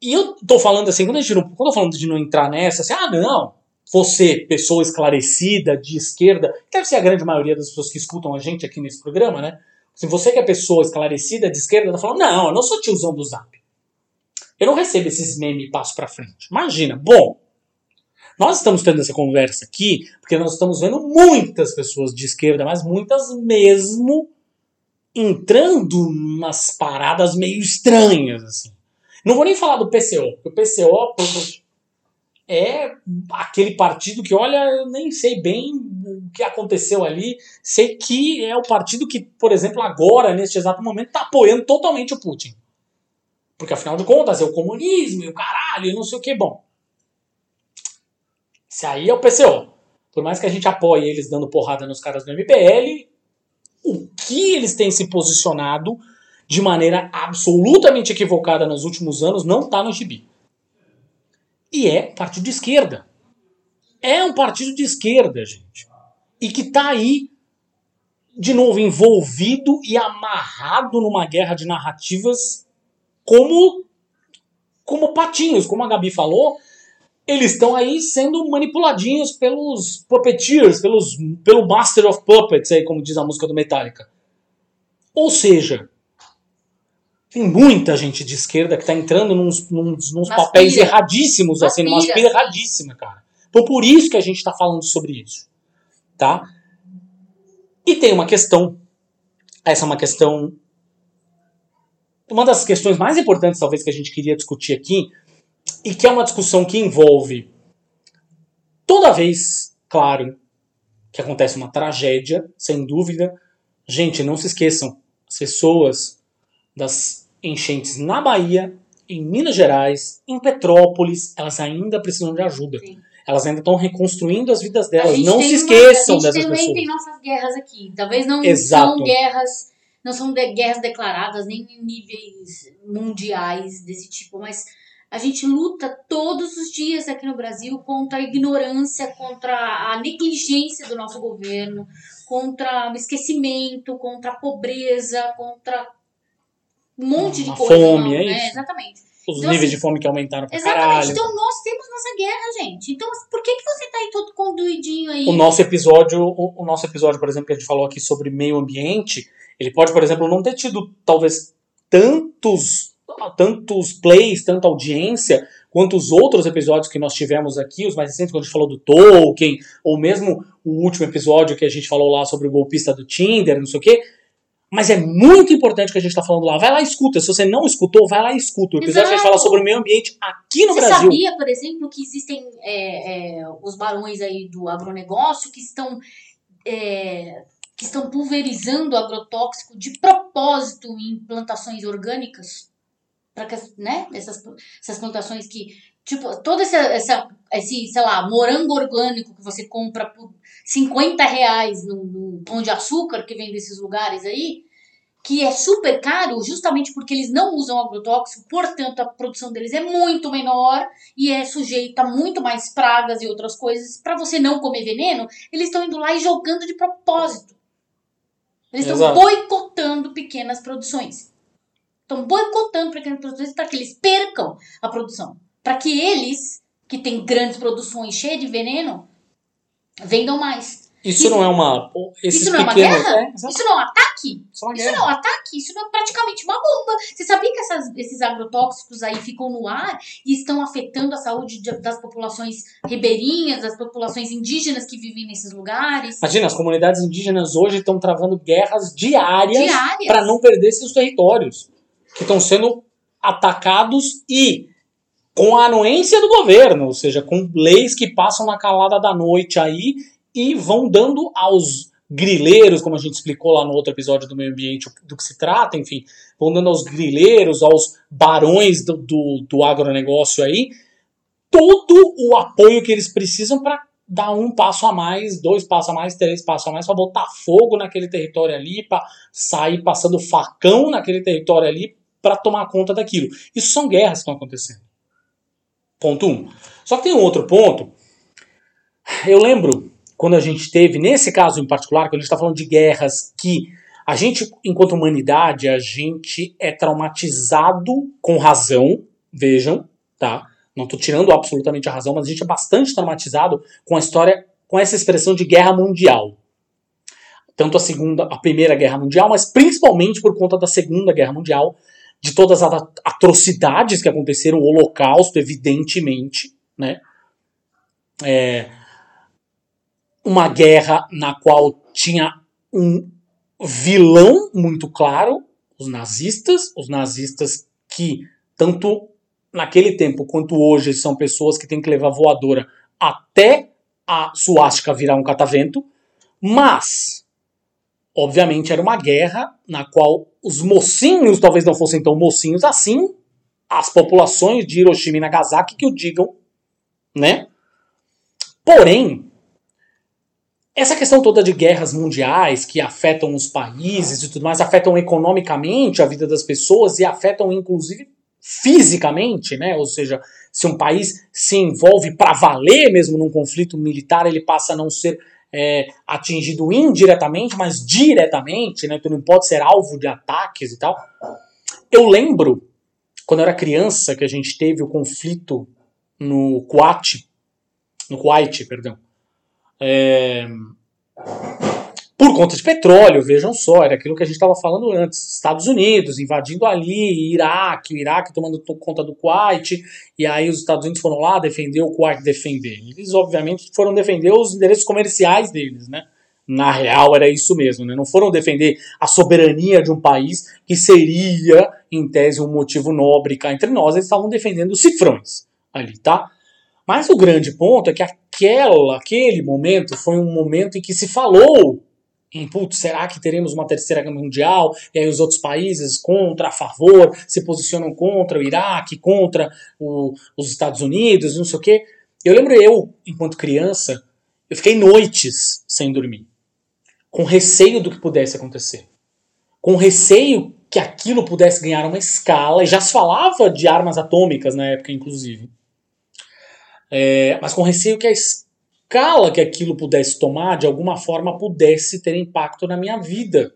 E eu tô falando assim, quando, a gente não, quando eu tô falando de não entrar nessa, assim, ah, não, você, pessoa esclarecida, de esquerda, deve ser a grande maioria das pessoas que escutam a gente aqui nesse programa, né? Se você que é pessoa esclarecida, de esquerda, tá falando, não, eu não sou tiozão do zap. Eu não recebo esses memes e passo pra frente. Imagina, bom, nós estamos tendo essa conversa aqui porque nós estamos vendo muitas pessoas de esquerda, mas muitas mesmo entrando umas paradas meio estranhas, assim. Não vou nem falar do PCO, porque o PCO é aquele partido que, olha, eu nem sei bem o que aconteceu ali. Sei que é o partido que, por exemplo, agora, neste exato momento, está apoiando totalmente o Putin. Porque, afinal de contas, é o comunismo e o caralho e não sei o que. Bom, esse aí é o PCO. Por mais que a gente apoie eles dando porrada nos caras do MPL, o que eles têm se posicionado de maneira absolutamente equivocada nos últimos anos não está no gibi. E é partido de esquerda. É um partido de esquerda, gente. E que está aí, de novo, envolvido e amarrado numa guerra de narrativas como, como patinhos, como a Gabi falou, eles estão aí sendo manipuladinhos pelos puppeteers, pelos, pelo Master of Puppets, aí, como diz a música do Metallica. Ou seja, tem muita gente de esquerda que está entrando nos, nos, nos papéis pira. erradíssimos, Nas assim, numa pira erradíssima, cara. Então por isso que a gente está falando sobre isso. Tá? E tem uma questão. Essa é uma questão. Uma das questões mais importantes, talvez, que a gente queria discutir aqui, e que é uma discussão que envolve toda vez, claro, que acontece uma tragédia, sem dúvida. Gente, não se esqueçam, as pessoas das enchentes na Bahia, em Minas Gerais, em Petrópolis, elas ainda precisam de ajuda. Sim. Elas ainda estão reconstruindo as vidas delas. Não se esqueçam uma, dessas pessoas. A gente também tem nossas guerras aqui. Talvez não Exato. são guerras, não são de, guerras declaradas nem em níveis mundiais desse tipo, mas a gente luta todos os dias aqui no Brasil contra a ignorância, contra a negligência do nosso governo, contra o esquecimento, contra a pobreza, contra um monte de coisa. Fome, não, é né? isso? Exatamente. Os então, níveis assim, de fome que aumentaram pra exatamente. caralho. Então nós temos nossa guerra, gente. Então por que, que você tá aí todo conduidinho aí? O nosso episódio, o, o nosso episódio, por exemplo, que a gente falou aqui sobre meio ambiente, ele pode, por exemplo, não ter tido talvez tantos tantos plays, tanta audiência, quanto os outros episódios que nós tivemos aqui, os mais recentes, quando a gente falou do Tolkien, ou mesmo o último episódio que a gente falou lá sobre o golpista do Tinder, não sei o quê. Mas é muito importante o que a gente está falando lá. Vai lá e escuta. Se você não escutou, vai lá e escuta. O episódio Exato. a gente fala sobre o meio ambiente aqui no você Brasil. Você sabia, por exemplo, que existem é, é, os barões aí do agronegócio que estão é, que estão pulverizando agrotóxico de propósito em plantações orgânicas? para que, né, essas, essas plantações que, tipo, toda essa, essa, esse, sei lá, morango orgânico que você compra por 50 reais no, no pão de açúcar que vem desses lugares aí, que é super caro justamente porque eles não usam agrotóxico, portanto a produção deles é muito menor e é sujeita a muito mais pragas e outras coisas. Para você não comer veneno, eles estão indo lá e jogando de propósito. Eles estão boicotando pequenas produções. Estão boicotando pequenos produtores para que eles percam a produção. Para que eles, que têm grandes produções cheias de veneno, vendam mais. Isso não é uma. Isso não é uma pequenos- guerra? É. Isso não é um ataque? Isso é Isso não é um ataque? Isso não é praticamente uma bomba. Você sabia que essas- esses agrotóxicos aí ficam no ar e estão afetando a saúde de- das populações ribeirinhas, das populações indígenas que vivem nesses lugares? Imagina, as comunidades indígenas hoje estão travando guerras diárias Diárias. para não perder seus territórios, que estão sendo atacados e com a anuência do governo, ou seja, com leis que passam na calada da noite aí e vão dando aos grileiros, como a gente explicou lá no outro episódio do meio ambiente, do que se trata, enfim, vão dando aos grileiros, aos barões do, do, do agronegócio aí, todo o apoio que eles precisam para dar um passo a mais, dois passos a mais, três passos a mais, para botar fogo naquele território ali, para sair passando facão naquele território ali, para tomar conta daquilo. Isso são guerras que estão acontecendo. Ponto um. Só que tem um outro ponto. Eu lembro quando a gente teve, nesse caso em particular, quando a gente está falando de guerras que a gente, enquanto humanidade, a gente é traumatizado com razão, vejam, tá? Não estou tirando absolutamente a razão, mas a gente é bastante traumatizado com a história, com essa expressão de guerra mundial. Tanto a segunda, a primeira guerra mundial, mas principalmente por conta da segunda guerra mundial, de todas as atrocidades que aconteceram, o holocausto, evidentemente, né? É, uma guerra na qual tinha um vilão muito claro, os nazistas, os nazistas que tanto naquele tempo quanto hoje são pessoas que têm que levar voadora até a suástica virar um catavento, mas obviamente era uma guerra na qual os mocinhos talvez não fossem tão mocinhos assim, as populações de Hiroshima e Nagasaki que o digam, né? Porém, essa questão toda de guerras mundiais que afetam os países e tudo mais, afetam economicamente a vida das pessoas e afetam inclusive fisicamente, né? Ou seja, se um país se envolve para valer mesmo num conflito militar, ele passa a não ser é, atingido indiretamente, mas diretamente, né? Então não pode ser alvo de ataques e tal. Eu lembro quando eu era criança que a gente teve o conflito no Kuwait, no Kuwait, perdão. É, por conta de petróleo, vejam só, era aquilo que a gente estava falando antes. Estados Unidos invadindo ali, Iraque, o Iraque tomando to- conta do Kuwait, e aí os Estados Unidos foram lá defender o Kuwait defender. Eles, obviamente, foram defender os interesses comerciais deles, né? Na real, era isso mesmo, né? Não foram defender a soberania de um país que seria, em tese, um motivo nobre cá entre nós, eles estavam defendendo os cifrões ali, tá? Mas o grande ponto é que aquela, aquele momento foi um momento em que se falou em, putz, será que teremos uma terceira guerra mundial? E aí os outros países contra, a favor, se posicionam contra o Iraque, contra o- os Estados Unidos, não sei o quê. Eu lembro eu, enquanto criança, eu fiquei noites sem dormir, com receio do que pudesse acontecer. Com receio que aquilo pudesse ganhar uma escala, e já se falava de armas atômicas na época, inclusive. É, mas com receio que a escala que aquilo pudesse tomar, de alguma forma, pudesse ter impacto na minha vida,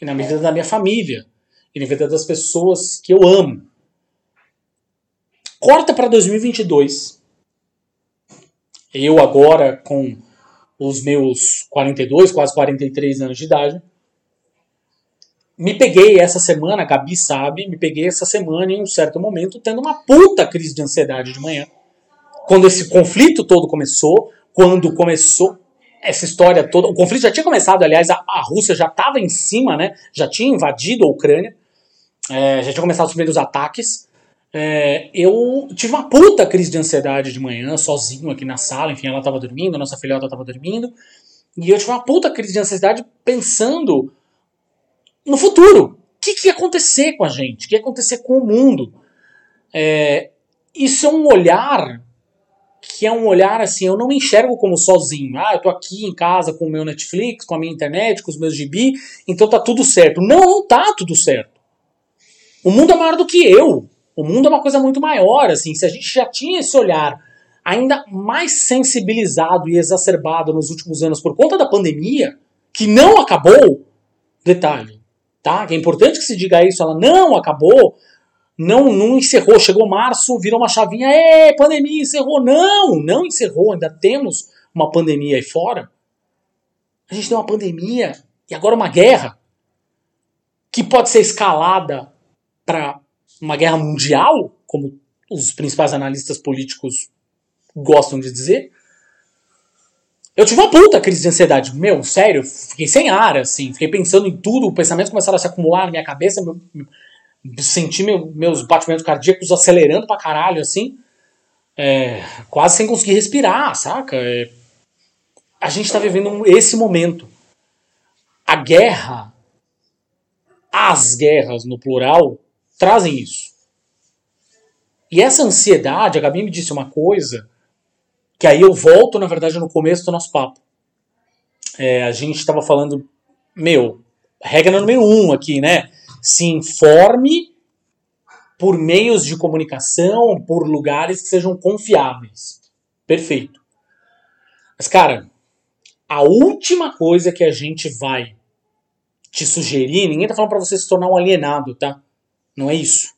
e na vida da minha família, e na vida das pessoas que eu amo. Corta para 2022. Eu agora com os meus 42, quase 43 anos de idade, me peguei essa semana, a Gabi sabe, me peguei essa semana em um certo momento tendo uma puta crise de ansiedade de manhã quando esse conflito todo começou, quando começou essa história toda, o conflito já tinha começado, aliás, a, a Rússia já estava em cima, né? Já tinha invadido a Ucrânia, é, já tinha começado os primeiros ataques. É, eu tive uma puta crise de ansiedade de manhã, sozinho aqui na sala, enfim, ela estava dormindo, nossa filhota estava dormindo, e eu tive uma puta crise de ansiedade pensando no futuro. O que, que ia acontecer com a gente? O que ia acontecer com o mundo? É, isso é um olhar que é um olhar assim, eu não me enxergo como sozinho. Ah, eu tô aqui em casa com o meu Netflix, com a minha internet, com os meus gibi, então tá tudo certo. Não, não tá tudo certo. O mundo é maior do que eu. O mundo é uma coisa muito maior, assim. Se a gente já tinha esse olhar ainda mais sensibilizado e exacerbado nos últimos anos por conta da pandemia, que não acabou, detalhe, tá? Que é importante que se diga isso, ela não acabou, não, não encerrou. Chegou março, virou uma chavinha, é, pandemia encerrou. Não, não encerrou. Ainda temos uma pandemia aí fora. A gente tem uma pandemia e agora uma guerra que pode ser escalada para uma guerra mundial, como os principais analistas políticos gostam de dizer. Eu tive uma puta crise de ansiedade. Meu, sério, fiquei sem ar, assim. Fiquei pensando em tudo, os pensamentos começaram a se acumular na minha cabeça. Meu, senti meu, meus batimentos cardíacos acelerando pra caralho, assim. É, quase sem conseguir respirar, saca? É, a gente tá vivendo esse momento. A guerra, as guerras no plural, trazem isso. E essa ansiedade, a Gabi me disse uma coisa que aí eu volto, na verdade, no começo do nosso papo. É, a gente estava falando, meu, regra número um aqui, né? Se informe por meios de comunicação, por lugares que sejam confiáveis. Perfeito. Mas, cara, a última coisa que a gente vai te sugerir, ninguém tá falando para você se tornar um alienado, tá? Não é isso.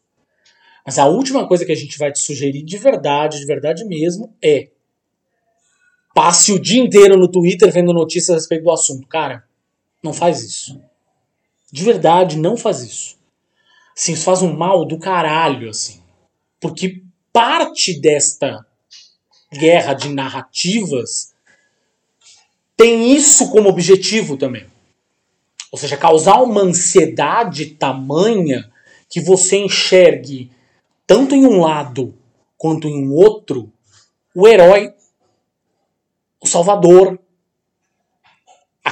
Mas a última coisa que a gente vai te sugerir de verdade, de verdade mesmo, é passe o dia inteiro no Twitter vendo notícias a respeito do assunto. Cara, não faz isso. De verdade, não faz isso. Assim, isso faz um mal do caralho, assim. Porque parte desta guerra de narrativas tem isso como objetivo também. Ou seja, causar uma ansiedade tamanha que você enxergue tanto em um lado quanto em um outro o herói o salvador,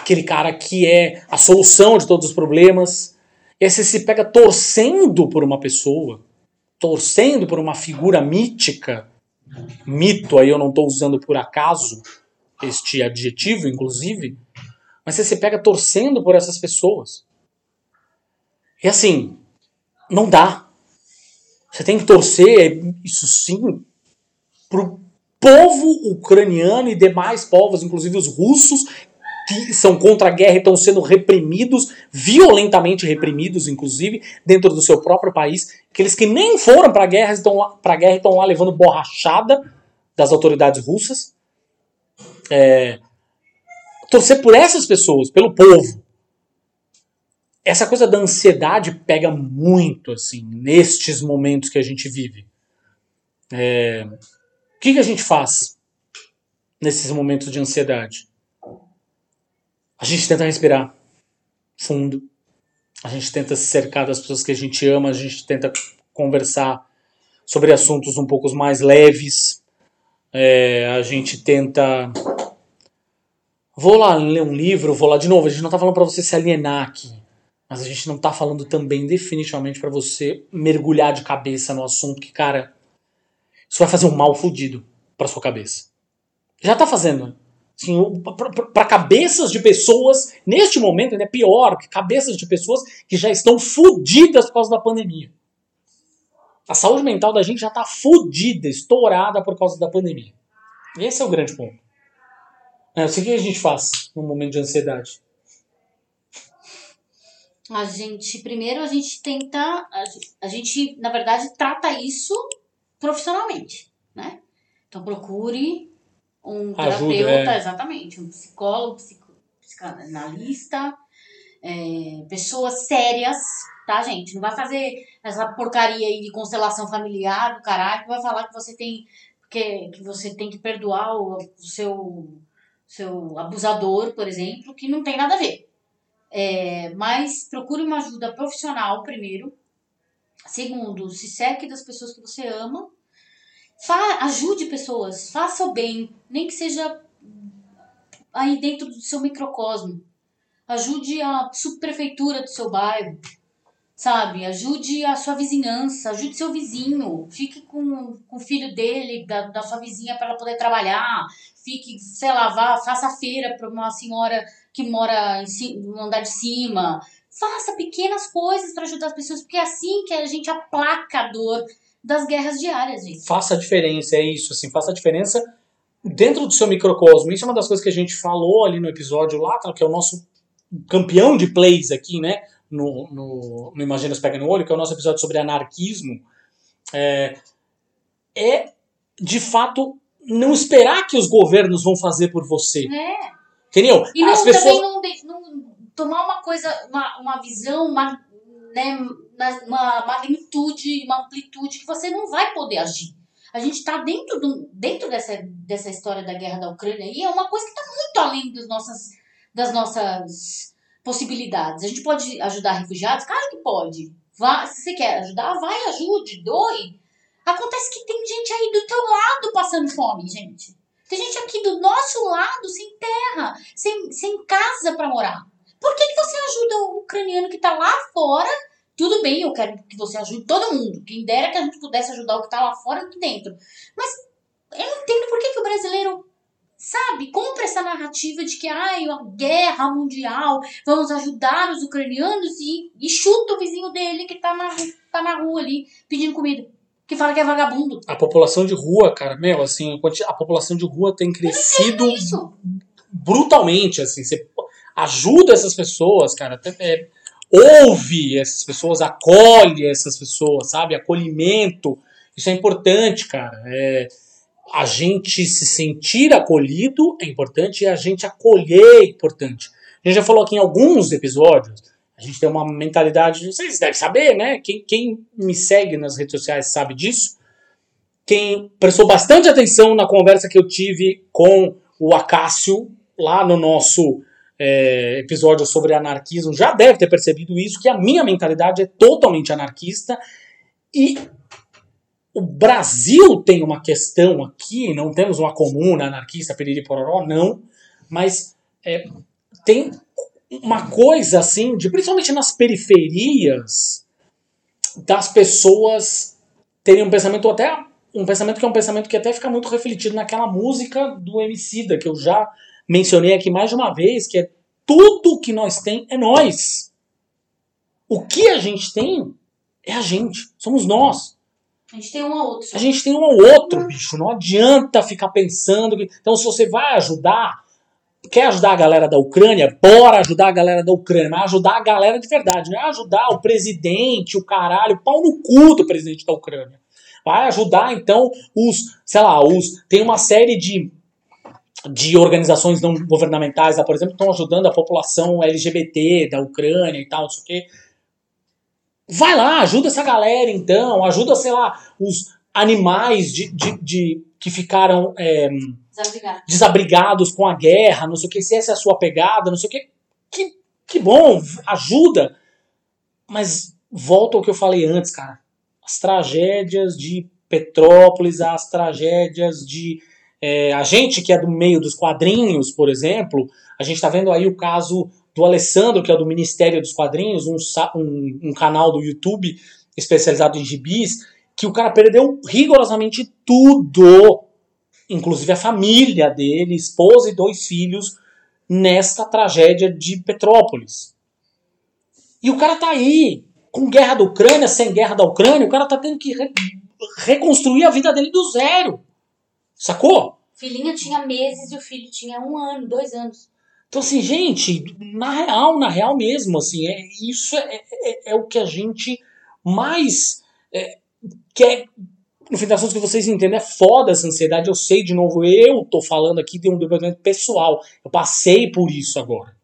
aquele cara que é a solução de todos os problemas. E aí você se pega torcendo por uma pessoa, torcendo por uma figura mítica, mito, aí eu não estou usando por acaso este adjetivo, inclusive, mas você se pega torcendo por essas pessoas. E assim, não dá. Você tem que torcer, isso sim, pro povo ucraniano e demais povos, inclusive os russos, que são contra a guerra e estão sendo reprimidos, violentamente reprimidos, inclusive, dentro do seu próprio país. Aqueles que nem foram para a guerra estão pra guerra estão lá levando borrachada das autoridades russas. É, torcer por essas pessoas, pelo povo. Essa coisa da ansiedade pega muito, assim, nestes momentos que a gente vive. É, o que, que a gente faz nesses momentos de ansiedade? A gente tenta respirar fundo, a gente tenta se cercar das pessoas que a gente ama, a gente tenta conversar sobre assuntos um pouco mais leves, é, a gente tenta. Vou lá ler um livro, vou lá de novo. A gente não está falando para você se alienar aqui, mas a gente não está falando também definitivamente para você mergulhar de cabeça no assunto que, cara, isso vai fazer um mal fudido para sua cabeça. Já tá fazendo. Assim, para cabeças de pessoas, neste momento ainda é pior, que cabeças de pessoas que já estão fudidas por causa da pandemia. A saúde mental da gente já tá fudida, estourada por causa da pandemia. Esse é o grande ponto. É, o que a gente faz no momento de ansiedade? A gente, primeiro, a gente tenta, a gente, na verdade, trata isso profissionalmente, né? Então procure um Ajuda, terapeuta, é. exatamente, um psicólogo, psico, psicanalista, é, pessoas sérias, tá, gente? Não vai fazer essa porcaria aí de constelação familiar do caralho, vai falar que você tem que, que você tem que perdoar o, o seu, seu abusador, por exemplo, que não tem nada a ver. É, mas procure uma ajuda profissional primeiro, Segundo, se cerque das pessoas que você ama. Fa ajude pessoas, faça o bem, nem que seja aí dentro do seu microcosmo. Ajude a subprefeitura do seu bairro, sabe? Ajude a sua vizinhança, ajude seu vizinho. Fique com, com o filho dele, da, da sua vizinha, para ela poder trabalhar. Fique, sei lá, vá, faça feira para uma senhora que mora em, no andar de cima Faça pequenas coisas para ajudar as pessoas, porque é assim que a gente aplaca a dor das guerras diárias, gente. Faça a diferença, é isso, assim, faça a diferença dentro do seu microcosmo. Isso é uma das coisas que a gente falou ali no episódio lá, tá, que é o nosso campeão de plays aqui, né, no, no, no Imagina Pega no Olho, que é o nosso episódio sobre anarquismo. É, é, de fato, não esperar que os governos vão fazer por você. É. Entendeu? E não, As pessoas. também não, de- não tomar uma coisa, uma, uma visão, uma, né, uma, magnitude, uma amplitude que você não vai poder agir. A gente está dentro, do, dentro dessa, dessa história da guerra da Ucrânia e é uma coisa que está muito além das nossas, das nossas possibilidades. A gente pode ajudar refugiados? Claro que pode. Vá, se você quer ajudar, vai, ajude, doe. Acontece que tem gente aí do teu lado passando fome, gente. Tem gente aqui do nosso lado sem terra, sem, sem casa para morar. Por que, que você ajuda o ucraniano que tá lá fora? Tudo bem, eu quero que você ajude todo mundo. Quem dera que a gente pudesse ajudar o que tá lá fora aqui dentro. Mas eu não entendo por que, que o brasileiro, sabe, compra essa narrativa de que ai, a guerra mundial, vamos ajudar os ucranianos e, e chuta o vizinho dele que tá na, tá na rua ali pedindo comida. Que fala que é vagabundo. A população de rua, cara, meu, assim, a população de rua tem crescido Isso. brutalmente, assim. Você ajuda essas pessoas, cara. até- é, ouve essas pessoas, acolhe essas pessoas, sabe? Acolhimento. Isso é importante, cara. É, a gente se sentir acolhido é importante e a gente acolher é importante. A gente já falou aqui em alguns episódios. A gente tem uma mentalidade, vocês devem saber, né? Quem, quem me segue nas redes sociais sabe disso. Quem prestou bastante atenção na conversa que eu tive com o Acácio lá no nosso é, episódio sobre anarquismo já deve ter percebido isso, que a minha mentalidade é totalmente anarquista e o Brasil tem uma questão aqui, não temos uma comuna anarquista, piriri pororó, não, mas é, tem uma coisa assim, de principalmente nas periferias, das pessoas terem um pensamento até um pensamento que é um pensamento que até fica muito refletido naquela música do Emicida que eu já mencionei aqui mais de uma vez, que é tudo que nós tem é nós. O que a gente tem é a gente, somos nós. A gente tem um ao outro. A gente tem um ao outro, bicho. Não adianta ficar pensando. Que... Então, se você vai ajudar, quer ajudar a galera da Ucrânia, bora ajudar a galera da Ucrânia, mas ajudar a galera de verdade. Não é ajudar o presidente, o caralho, pau no cu do presidente da Ucrânia. Vai ajudar, então, os, sei lá, os. Tem uma série de, de organizações não governamentais, por exemplo, estão ajudando a população LGBT da Ucrânia e tal, não sei o quê. Vai lá, ajuda essa galera então, ajuda, sei lá, os animais de, de, de que ficaram é, Desabrigado. desabrigados com a guerra, não sei o que, se essa é a sua pegada, não sei o que. Que, que bom, ajuda. Mas volta ao que eu falei antes, cara. As tragédias de Petrópolis, as tragédias de. É, a gente que é do meio dos quadrinhos, por exemplo, a gente tá vendo aí o caso do Alessandro, que é do Ministério dos Quadrinhos, um, um, um canal do YouTube especializado em gibis, que o cara perdeu rigorosamente tudo, inclusive a família dele, esposa e dois filhos, nesta tragédia de Petrópolis. E o cara tá aí, com guerra da Ucrânia, sem guerra da Ucrânia, o cara tá tendo que re- reconstruir a vida dele do zero. Sacou? Filhinha tinha meses e o filho tinha um ano, dois anos. Então, assim, gente, na real, na real mesmo, assim, é, isso é, é, é o que a gente mais é, quer. No fim das contas, que vocês entendem, é foda essa ansiedade. Eu sei, de novo, eu tô falando aqui de um departamento pessoal. Eu passei por isso agora.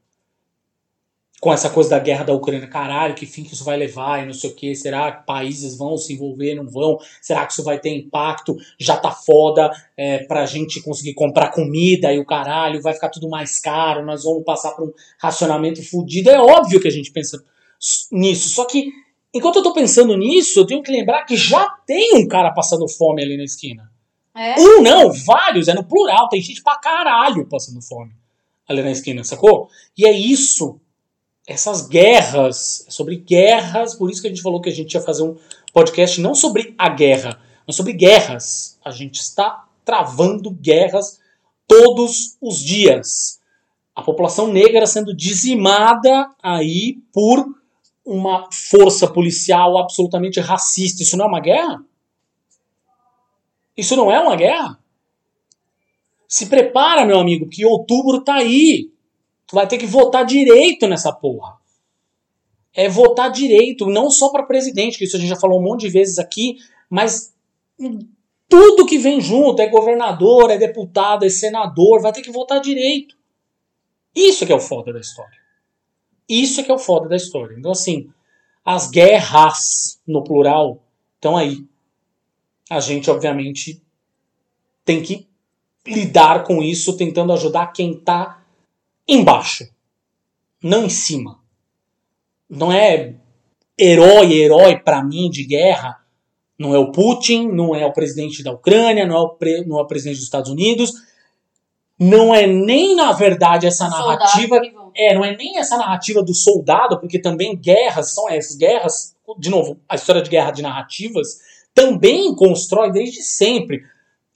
Com essa coisa da guerra da Ucrânia, caralho, que fim que isso vai levar e não sei o que. Será que países vão se envolver, não vão? Será que isso vai ter impacto? Já tá foda é, pra gente conseguir comprar comida e o caralho, vai ficar tudo mais caro, nós vamos passar por um racionamento fudido. É óbvio que a gente pensa nisso. Só que, enquanto eu tô pensando nisso, eu tenho que lembrar que já tem um cara passando fome ali na esquina. É? Um não, vários, é no plural, tem gente pra caralho passando fome ali na esquina, sacou? E é isso. Essas guerras, é sobre guerras, por isso que a gente falou que a gente ia fazer um podcast não sobre a guerra, mas sobre guerras. A gente está travando guerras todos os dias. A população negra sendo dizimada aí por uma força policial absolutamente racista. Isso não é uma guerra? Isso não é uma guerra? Se prepara, meu amigo, que outubro tá aí. Tu vai ter que votar direito nessa porra. É votar direito, não só para presidente, que isso a gente já falou um monte de vezes aqui, mas tudo que vem junto, é governador, é deputado, é senador, vai ter que votar direito. Isso que é o foda da história. Isso que é o foda da história. Então, assim, as guerras, no plural, estão aí. A gente, obviamente, tem que lidar com isso, tentando ajudar quem tá embaixo, não em cima. Não é herói, herói para mim de guerra. Não é o Putin, não é o presidente da Ucrânia, não é o, pre, não é o presidente dos Estados Unidos. Não é nem, na verdade, essa narrativa. É, não é nem essa narrativa do soldado, porque também guerras são essas. Guerras, de novo, a história de guerra de narrativas também constrói desde sempre.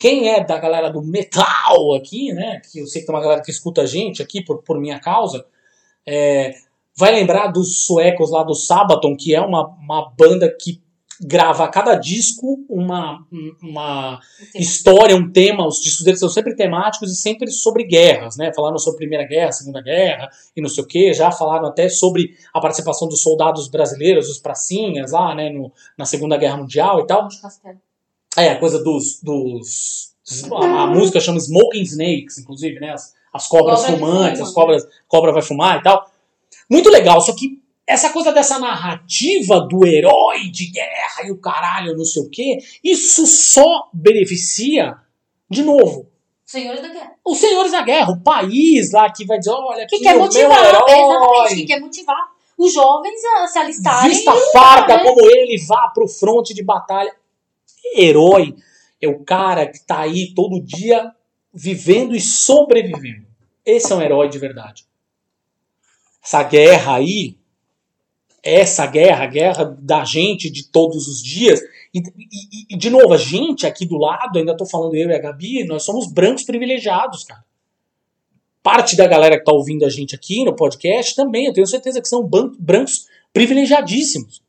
Quem é da galera do metal aqui, né? Que eu sei que tem uma galera que escuta a gente aqui por, por minha causa. É, vai lembrar dos suecos lá do Sabaton, que é uma, uma banda que grava a cada disco uma, uma história, um tema. Os discos deles são sempre temáticos e sempre sobre guerras, né? Falaram sobre Primeira Guerra, Segunda Guerra e não sei o que. Já falaram até sobre a participação dos soldados brasileiros, os pracinhas lá, né? No, na Segunda Guerra Mundial e tal. É, a coisa dos. dos a, a música chama Smoking Snakes, inclusive, né? As, as cobras Cobra fumantes, as cobras. Cobra vai fumar e tal. Muito legal, só que essa coisa dessa narrativa do herói de guerra e o caralho, não sei o quê, isso só beneficia, de novo, Senhores da Guerra. Os Senhores da Guerra, o país lá que vai dizer, olha, que quer motivar, exatamente, que quer motivar os jovens a se alistarem. Vista farda né? como ele vá pro fronte de batalha. Herói é o cara que tá aí todo dia vivendo e sobrevivendo. Esse é um herói de verdade. Essa guerra aí, essa guerra, a guerra da gente de todos os dias. E, e, e, de novo, a gente aqui do lado, ainda tô falando eu e a Gabi, nós somos brancos privilegiados, cara. Parte da galera que tá ouvindo a gente aqui no podcast também, eu tenho certeza que são brancos privilegiadíssimos.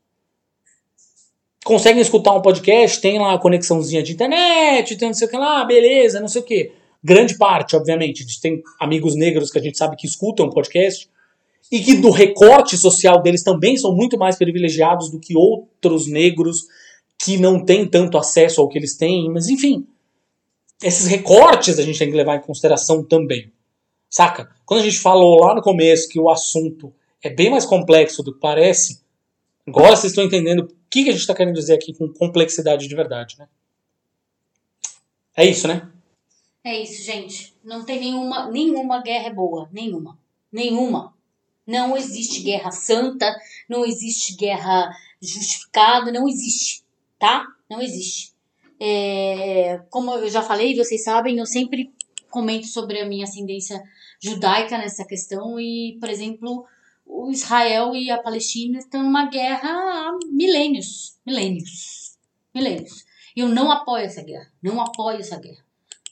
Conseguem escutar um podcast, tem lá a conexãozinha de internet, tem não sei o que lá, beleza, não sei o que. Grande parte, obviamente. Tem amigos negros que a gente sabe que escutam podcast e que do recorte social deles também são muito mais privilegiados do que outros negros que não têm tanto acesso ao que eles têm, mas enfim, esses recortes a gente tem que levar em consideração também. Saca? Quando a gente falou lá no começo que o assunto é bem mais complexo do que parece, agora vocês estão entendendo o que a gente está querendo dizer aqui com complexidade de verdade, né? É isso, né? É isso, gente. Não tem nenhuma, nenhuma guerra é boa. Nenhuma. Nenhuma. Não existe guerra santa, não existe guerra justificada, não existe, tá? Não existe. É, como eu já falei, vocês sabem, eu sempre comento sobre a minha ascendência judaica nessa questão e, por exemplo, o Israel e a Palestina estão numa guerra há milênios, milênios, milênios. Eu não apoio essa guerra, não apoio essa guerra.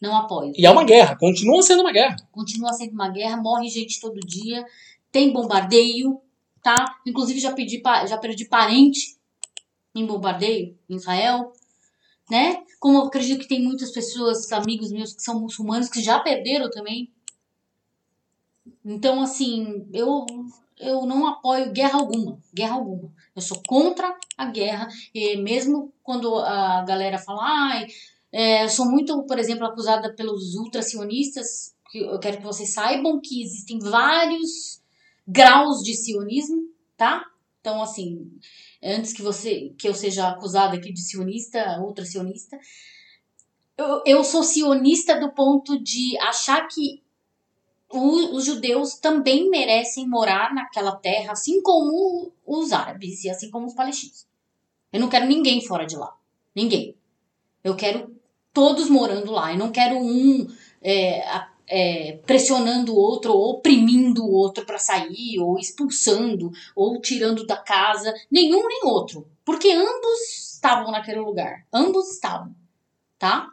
Não apoio. E é uma guerra, continua sendo uma guerra. Continua sendo uma guerra, morre gente todo dia, tem bombardeio, tá? Inclusive já pedi já perdi parente em bombardeio em Israel, né? Como eu acredito que tem muitas pessoas, amigos meus que são muçulmanos que já perderam também. Então assim, eu eu não apoio guerra alguma, guerra alguma. Eu sou contra a guerra e mesmo quando a galera fala, ai, é, sou muito, por exemplo, acusada pelos ultracionistas, eu quero que vocês saibam que existem vários graus de sionismo, tá? Então, assim, antes que você que eu seja acusada aqui de sionista, ultra sionista, eu, eu sou sionista do ponto de achar que os judeus também merecem morar naquela terra, assim como os árabes e assim como os palestinos. Eu não quero ninguém fora de lá. Ninguém. Eu quero todos morando lá. Eu não quero um é, é, pressionando o outro, ou oprimindo o outro para sair, ou expulsando, ou tirando da casa, nenhum nem outro, porque ambos estavam naquele lugar, ambos estavam, tá?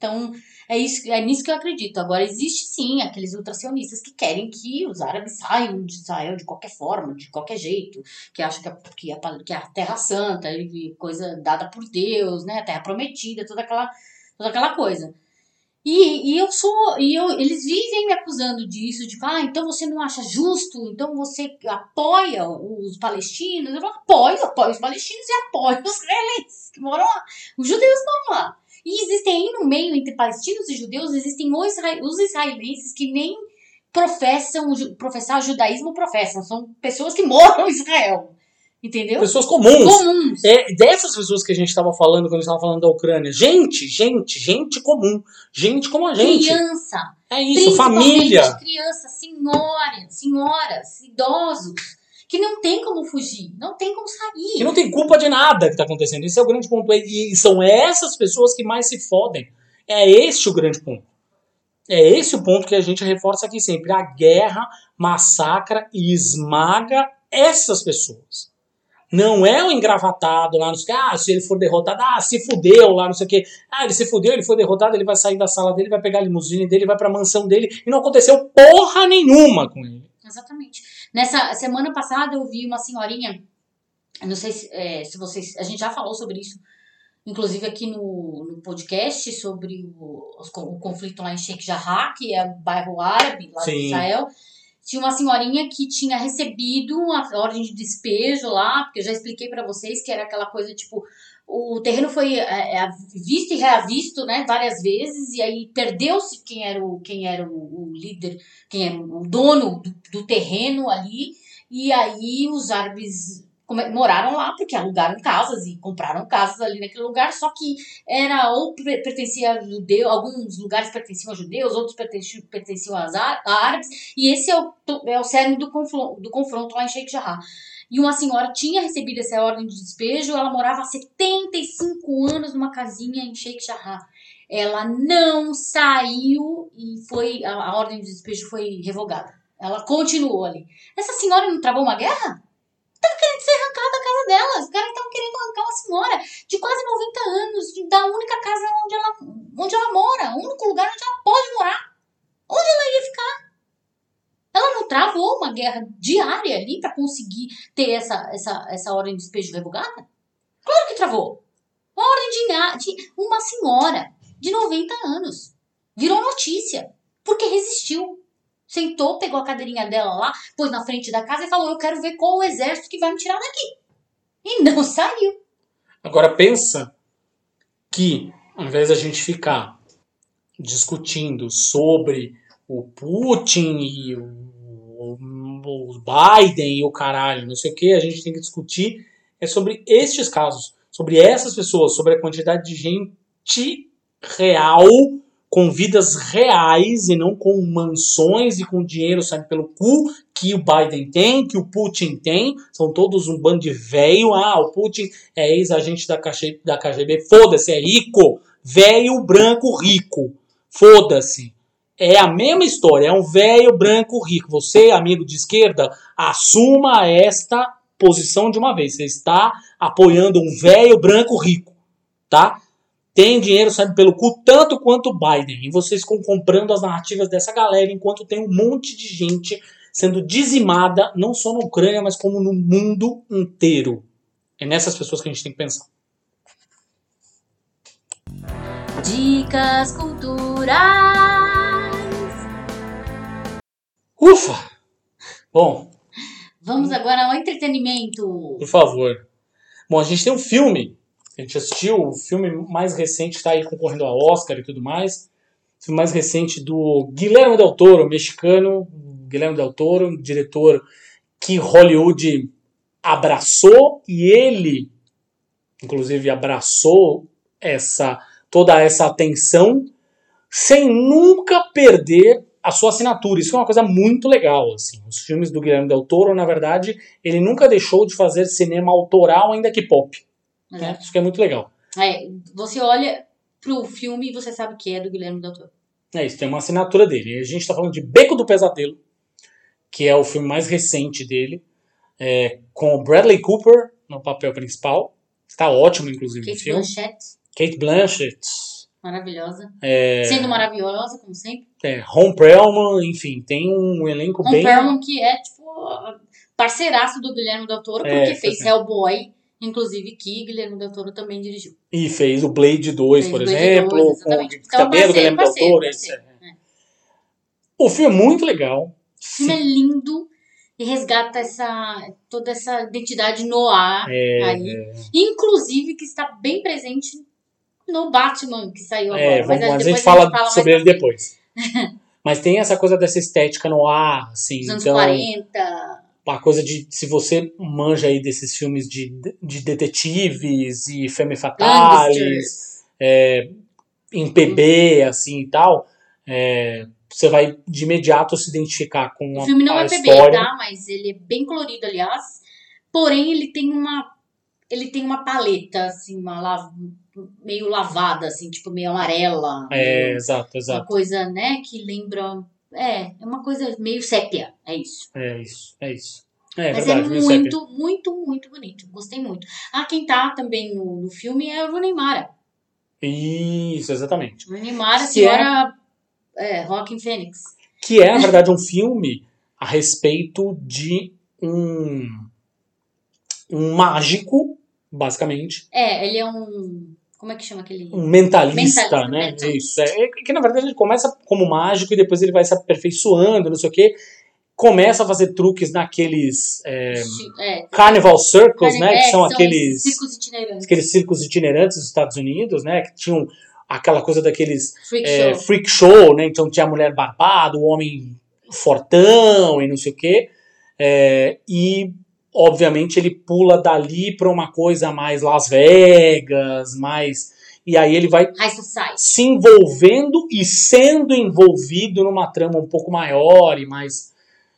Então, é, isso, é nisso que eu acredito. Agora, existe sim aqueles ultracionistas que querem que os árabes saiam de Israel de qualquer forma, de qualquer jeito, que acham que a, que a, que a Terra Santa, coisa dada por Deus, né? A Terra Prometida, toda aquela, toda aquela coisa. E, e eu sou, e eu, eles vivem me acusando disso, de ah, então você não acha justo, então você apoia os palestinos. Eu falo, apoio, apoio os palestinos e apoio os israelenses que moram lá. Os judeus moram lá. E existem aí no meio, entre palestinos e judeus, existem os, israelenses que nem professam, professar o judaísmo, professam. São pessoas que moram em Israel. Entendeu? Pessoas comuns. Comuns. É dessas pessoas que a gente estava falando quando a gente estava falando da Ucrânia. Gente, gente, gente comum. Gente como a gente. Criança. É isso, família. crianças, senhoras, senhoras, idosos, que não tem como fugir, não tem como sair. Que não tem culpa de nada que está acontecendo. Esse é o grande ponto. E são essas pessoas que mais se fodem. É este o grande ponto. É esse o ponto que a gente reforça aqui sempre. A guerra massacra e esmaga essas pessoas. Não é o engravatado lá, não sei o que, ah, se ele for derrotado, ah, se fudeu lá, não sei o que. Ah, ele se fudeu, ele foi derrotado, ele vai sair da sala dele, vai pegar a limusine dele, vai pra mansão dele, e não aconteceu porra nenhuma com ele. Exatamente. Nessa semana passada eu vi uma senhorinha, não sei se, é, se vocês. A gente já falou sobre isso, inclusive aqui no, no podcast, sobre o, o conflito lá em Sheikh Jarrah, que é o bairro árabe lá de Sim. Israel. Tinha uma senhorinha que tinha recebido a ordem de despejo lá, porque eu já expliquei pra vocês que era aquela coisa tipo. O terreno foi é, é, visto e reavisto, né, várias vezes, e aí perdeu-se quem era o, quem era o, o líder quem é o dono do, do terreno ali, e aí os árabes moraram lá porque alugaram casas e compraram casas ali naquele lugar, só que era ou per- pertencia a judeu, alguns lugares pertenciam a judeus, outros pertenciam, pertenciam a árabes, e esse é o, é o cerne do confronto, do confronto lá em Sheikh Jarrah. E uma senhora tinha recebido essa ordem de despejo, ela morava há 75 anos numa casinha em Sheikh Jarrah ela não saiu e foi a, a ordem de despejo foi revogada. Ela continuou ali. Essa senhora não travou uma guerra? Tava querendo ser arrancada da casa dela. Os caras estavam querendo arrancar uma senhora de quase 90 anos, da única casa onde ela, onde ela mora, o único lugar onde ela pode morar. Onde ela ia ficar? Ela não travou uma guerra diária ali para conseguir ter essa, essa, essa ordem de despejo revogada? Claro que travou. Uma ordem de, de uma senhora de 90 anos. Virou notícia. Porque resistiu. Sentou, pegou a cadeirinha dela lá, pôs na frente da casa e falou: Eu quero ver qual o exército que vai me tirar daqui. E não [laughs] saiu. Agora pensa que, ao invés da gente ficar discutindo sobre o Putin e o, o Biden e o caralho, não sei o que, a gente tem que discutir é sobre estes casos, sobre essas pessoas, sobre a quantidade de gente real com vidas reais e não com mansões e com dinheiro saindo pelo cu que o Biden tem, que o Putin tem. São todos um bando de velho. Ah, o Putin é ex-agente da, KG da KGB. Foda-se, é rico. Velho branco rico. Foda-se. É a mesma história. É um velho branco rico. Você, amigo de esquerda, assuma esta posição de uma vez. Você está apoiando um velho branco rico. Tá? tem dinheiro saindo pelo cu tanto quanto Biden. E vocês ficam comprando as narrativas dessa galera enquanto tem um monte de gente sendo dizimada, não só na Ucrânia, mas como no mundo inteiro. É nessas pessoas que a gente tem que pensar. Dicas culturais. Ufa! Bom, Vamos agora ao entretenimento. por favor. Bom, a gente tem um filme. A gente assistiu o filme mais recente, está aí concorrendo a Oscar e tudo mais. O filme mais recente do Guilherme Del Toro, mexicano. Guilherme Del Toro, diretor que Hollywood abraçou e ele, inclusive, abraçou essa toda essa atenção sem nunca perder a sua assinatura. Isso é uma coisa muito legal. Assim. Os filmes do Guilherme Del Toro, na verdade, ele nunca deixou de fazer cinema autoral, ainda que pop. Né? Isso que é muito legal. É, você olha pro filme e você sabe que é do Guilherme Del Toro. É isso, tem uma assinatura dele. A gente está falando de Beco do Pesadelo, que é o filme mais recente dele, é, com o Bradley Cooper no papel principal. Está ótimo, inclusive, Kate filme. Blanchett, Kate Blanchett, maravilhosa. é, Sendo maravilhosa, como sempre. é, Ron Perlman, enfim, tem um elenco Ron bem... Perlman, que é, tipo, parceiraço do Guilherme Del Toro, É, porque fez pois é. Hellboy, inclusive, que Guilherme Del Toro também dirigiu. E fez o Blade 2, Fez por Blade exemplo, 2, com, Então, também é do parceiro, Guilherme Del parceiro, Toro. parceiro. é. É. O filme é muito legal. O filme é lindo e resgata essa, toda essa identidade no ar É, aí. Inclusive, que está bem presente no Batman que saiu agora. é, vamos, mas a depois gente fala sobre ele depois. Mas tem essa coisa dessa estética no ar, assim. Dos anos então, 40. a coisa de se você manja aí desses filmes de, de detetives e femme fatales, é, em PB, assim e tal, é, você vai de imediato se identificar com O a, filme não a é PB, história. tá? Mas ele é bem colorido, aliás. Porém, ele tem uma. Ele tem uma paleta, assim, uma meio lavada, assim, tipo meio amarela. É, meio- exato, uma exato. coisa, né, que lembra. É, é uma coisa meio sépia, é isso. É isso, é isso. É Mas verdade, é sépia. muito, muito, muito bonito. Gostei muito. Ah, quem tá também no, no filme é o Rooney Mara. Isso, exatamente. Rooney Mara, Que é- senhora é, Rockin' Phoenix. Que é, na verdade, um filme a respeito de um, um mágico, basicamente, É, ele é um. Como é que chama aquele. um mentalista, Mentalista, né? mentalista. Isso. É, é que na verdade ele começa como mágico e depois ele vai se aperfeiçoando, não sei o quê. Começa a fazer truques naqueles é, É, Carnival Circles, né? é, Que são aqueles, Circos itinerantes. aqueles circos itinerantes dos Estados Unidos, né? Que tinham aquela coisa daqueles Freak é, show. freak show, né? Então tinha a mulher barbada, o homem fortão e não sei o quê. É, e, obviamente, ele pula dali para uma coisa mais Las Vegas, mais. E aí ele vai se envolvendo e sendo envolvido numa trama um pouco maior e mais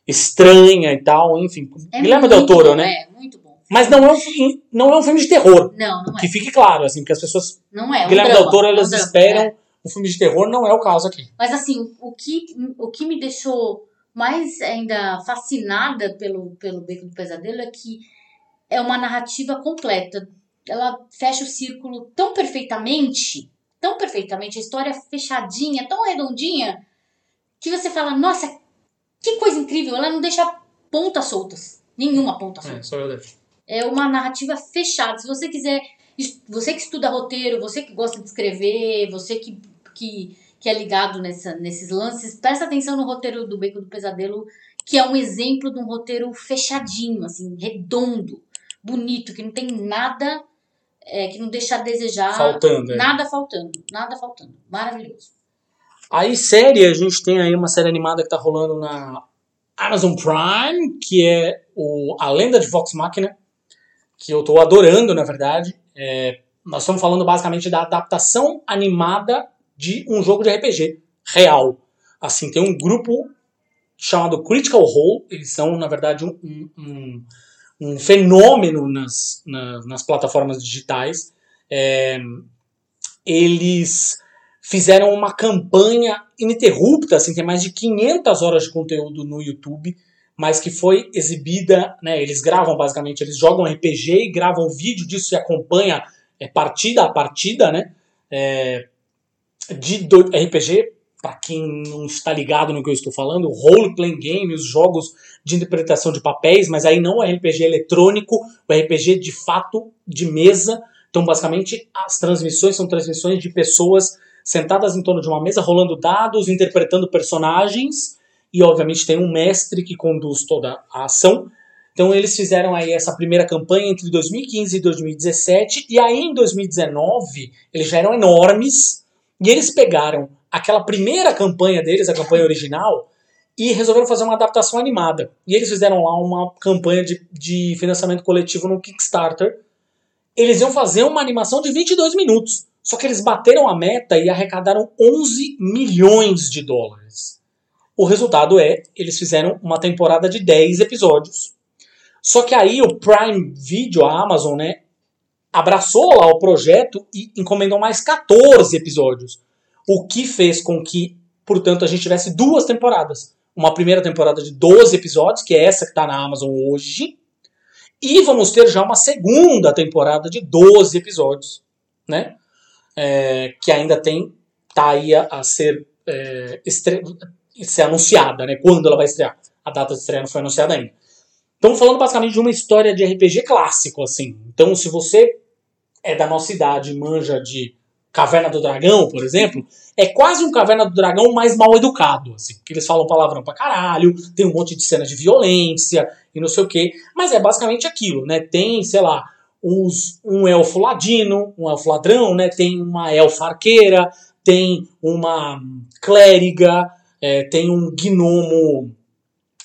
estranha e tal, enfim. É Guilherme Del Toro, bom, né? É, muito bom. Mas não é, um, fi- não é um filme de terror. Não, não é. Que fique claro, assim, porque as pessoas. Não é. é um Guilherme drama, Del Toro, é um elas drama, esperam é. um filme de terror, não é o caso aqui. Mas assim, o que, o que me deixou mais ainda fascinada pelo, pelo Beco do Pesadelo é que é uma narrativa completa. Ela fecha o círculo tão perfeitamente, tão perfeitamente, a história fechadinha, tão redondinha, que você fala, nossa, que coisa incrível, ela não deixa pontas soltas. Nenhuma ponta solta. só eu deixo. É uma narrativa fechada. Se você quiser, você que estuda roteiro, você que gosta de escrever, você que, que, que é ligado nessa, nesses lances, presta atenção no roteiro do Beco do Pesadelo, que é um exemplo de um roteiro fechadinho, assim, redondo, bonito, que não tem nada, é, que não deixa a desejar. Faltando. é. Nada faltando, nada faltando. Maravilhoso. Aí, série, a gente tem aí uma série animada que tá rolando na Amazon Prime, que é o A Lenda de Vox Machina, que eu tô adorando, na verdade. É, nós estamos falando basicamente da adaptação animada de um jogo de RPG real. Assim, tem um grupo chamado Critical Role, eles são, na verdade, um, um, um- fenômeno nas, na- nas plataformas digitais. É, eles fizeram uma campanha ininterrupta, assim, tem mais de 500 horas de conteúdo no YouTube, mas que foi exibida, né, eles gravam basicamente, eles jogam RPG e gravam vídeo disso e acompanha é, partida a partida, né, é, de RPG, para quem não está ligado no que eu estou falando, o role playing game, os jogos de interpretação de papéis, mas aí não é RPG eletrônico, o RPG de fato de mesa. Então, basicamente, as transmissões são transmissões de pessoas sentadas em torno de uma mesa, rolando dados, interpretando personagens, e obviamente tem um mestre que conduz toda a ação. Então eles fizeram aí essa primeira campanha entre 2015 e 2017, e aí em 2019 eles já eram enormes, e eles pegaram aquela primeira campanha deles, a campanha original, e resolveram fazer uma adaptação animada. E eles fizeram lá uma campanha de, de financiamento coletivo no Kickstarter. Eles iam fazer uma animação de 22 minutos. Só que eles bateram a meta e arrecadaram 11 milhões de dólares. O resultado é, eles fizeram uma temporada de 10 episódios. Só que aí o Prime Video, a Amazon, né, abraçou lá o projeto e encomendou mais 14 episódios. O que fez com que, portanto, a gente tivesse duas temporadas. Uma primeira temporada de 12 episódios, que é essa que está na Amazon hoje, e vamos ter já uma segunda temporada de 12 episódios, né? É, que ainda tem, tá aí a, a ser, é, estre- ser anunciada, né? Quando ela vai estrear. A data de estreia não foi anunciada ainda. Estamos falando basicamente de uma história de RPG clássico, assim. Então, se você é da nossa idade, manja de Caverna do Dragão, por exemplo, é quase um Caverna do Dragão mais mal educado, assim. Que eles falam palavrão pra caralho, tem um monte de cenas de violência e não sei o quê. Mas é basicamente aquilo, né? Tem, sei lá, um elfo ladino, um elfo ladrão, né? Tem uma elfa arqueira, tem uma clériga, É, tem um gnomo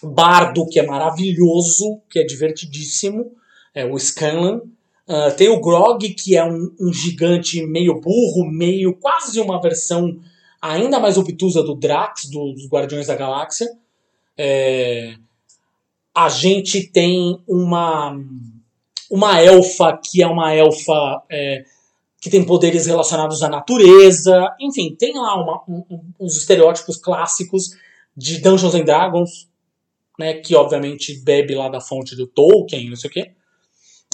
bardo que é maravilhoso, que é divertidíssimo, é o Scanlan. Uh, tem o Grog, que é um, um, gigante meio burro, meio quase uma versão ainda mais obtusa do Drax, dos Guardiões da Galáxia. É, a gente tem uma, uma elfa que é uma elfa é, que tem poderes relacionados à natureza. Enfim, tem lá uma, um, uns estereótipos clássicos de Dungeons and Dragons, né, que obviamente bebe lá da fonte do Tolkien, não sei o quê.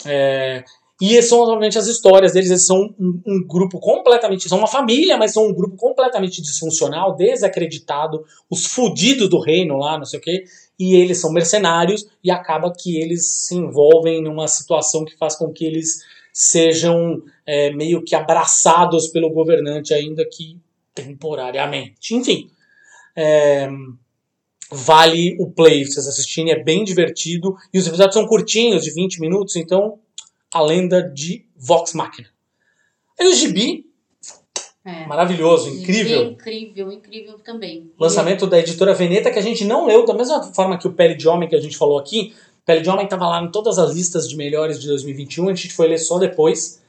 É, e são, obviamente, as histórias deles. Eles são um, um, grupo completamente. São uma família, mas são um grupo completamente disfuncional, desacreditado, os fudidos do reino lá, não sei o quê. E eles são mercenários, e acaba que eles se envolvem numa situação que faz com que eles sejam é, meio que abraçados pelo governante, ainda que temporariamente. Enfim. É, vale o play vocês assistirem, é bem divertido. E os episódios são curtinhos, de 20 minutos, então a lenda de Vox Machina. E o Gibi, é. maravilhoso, incrível. Incrível, incrível também. Lançamento da editora Veneta, que a gente não leu, da mesma forma que o Pele de Homem que a gente falou aqui. Pele de Homem estava lá em todas as listas de melhores de 2021, a gente foi ler só depois.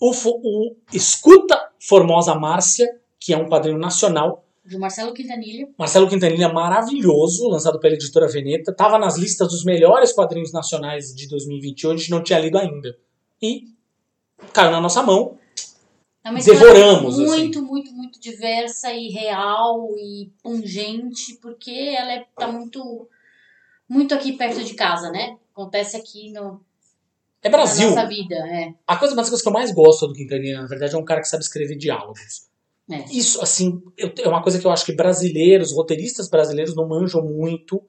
O, o Escuta Formosa Márcia, que é um quadrinho nacional, de Marcelo Quintanilha. Marcelo Quintanilha, maravilhoso, lançado pela editora Veneta. Tava nas listas dos melhores quadrinhos nacionais de 2021, a gente não tinha lido ainda. E caiu na nossa mão. É uma Devoramos. Muito, assim. muito, muito diversa e real e pungente, porque ela é, tá muito, muito aqui perto de casa, né? Acontece aqui no, é Brasil. Na nossa vida, é. A coisa, uma das coisas que eu mais gosto do Quintanilha, na verdade, é um cara que sabe escrever diálogos. É. Isso, assim, é uma coisa que eu acho que brasileiros, roteiristas brasileiros não manjam muito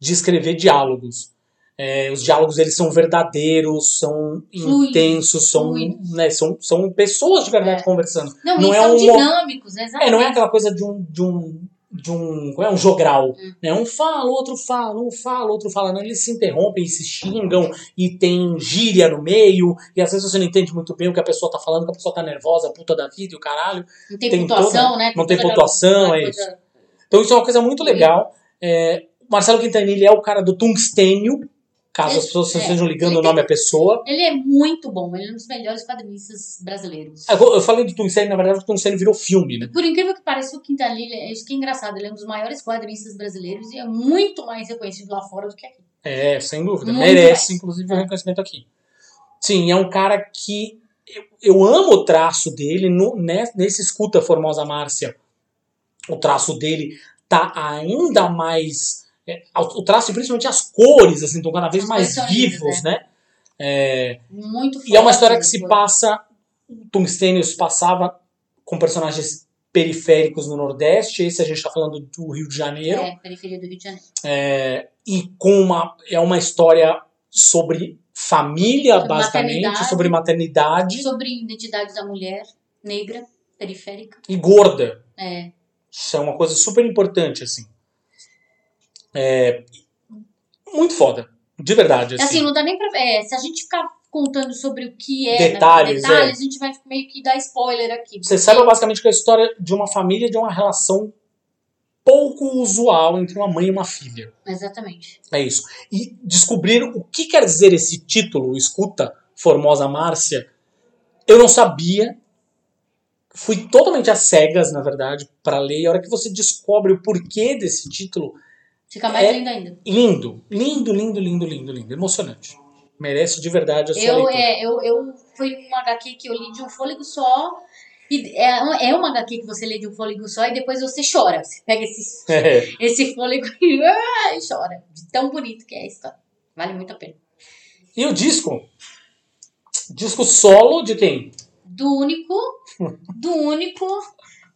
de escrever diálogos. É, os diálogos eles são verdadeiros, são fluidos, intensos, são, né, são, são pessoas de verdade é. conversando. Não, não é são um, dinâmicos, né? É, não é aquela coisa de um, de um de um, é um jogral, hum. né? Um fala, outro fala, um fala, outro fala, não, eles se interrompem, se xingam e tem gíria no meio, e às vezes você não entende muito bem o que a pessoa tá falando, que a pessoa tá nervosa, puta da vida e o caralho. Não tem, tem pontuação, toda, né? Não tem, tem pontuação, é isso. Então isso é uma coisa muito legal. É, Marcelo Quintanilha é o cara do tungstênio, Caso ele, as pessoas é, estejam ligando o nome à pessoa. Ele é muito bom, ele é um dos melhores quadrinistas brasileiros. Eu falei do Tunicene, na verdade, o Tunicene virou filme, né? Por incrível que pareça, o Quintanilha, é isso que é engraçado, ele é um dos maiores quadrinistas brasileiros e é muito mais reconhecido lá fora do que aqui. É, sem dúvida. Muito Merece, mais. inclusive, o um reconhecimento aqui. Sim, é um cara que eu, eu amo o traço dele no, nesse Escuta Formosa Márcia. O traço dele tá ainda mais é, o traço, principalmente as cores, assim, estão cada vez as mais vivos, né? É, Muito E é uma história que se passa. Tungstênios passava com personagens periféricos no Nordeste, esse a gente está falando do Rio de Janeiro. É, periferia do Rio de Janeiro. É, e com uma, é uma história sobre família, sobre basicamente, maternidade, sobre maternidade. Sobre identidade da mulher negra, periférica. E gorda. É. Isso é uma coisa super importante, assim. É, muito foda. De verdade. Assim, assim não dá nem pra. É, se a gente ficar contando sobre o que é detalhes, né, detalhes é. a gente vai meio que dar spoiler aqui. Você sabe basicamente que é a história de uma família, de uma relação pouco usual entre uma mãe e uma filha. Exatamente. É isso. E descobrir o que quer dizer esse título, Escuta, Formosa Márcia, eu não sabia. Fui totalmente às cegas, na verdade, para ler. E a hora que você descobre o porquê desse título, Fica mais é lindo ainda. Lindo, lindo, lindo, lindo, lindo, lindo. Emocionante. Merece de verdade a sua eu, leitura. É, eu, eu foi uma HQ que eu li de um fôlego só. E é, é uma HQ que você lê de um fôlego só e depois você chora. Você pega esse, é. [laughs] esse fôlego e, ah, e chora. De tão bonito que é a história. Vale muito a pena. E o disco? Disco solo de quem? Do único. do único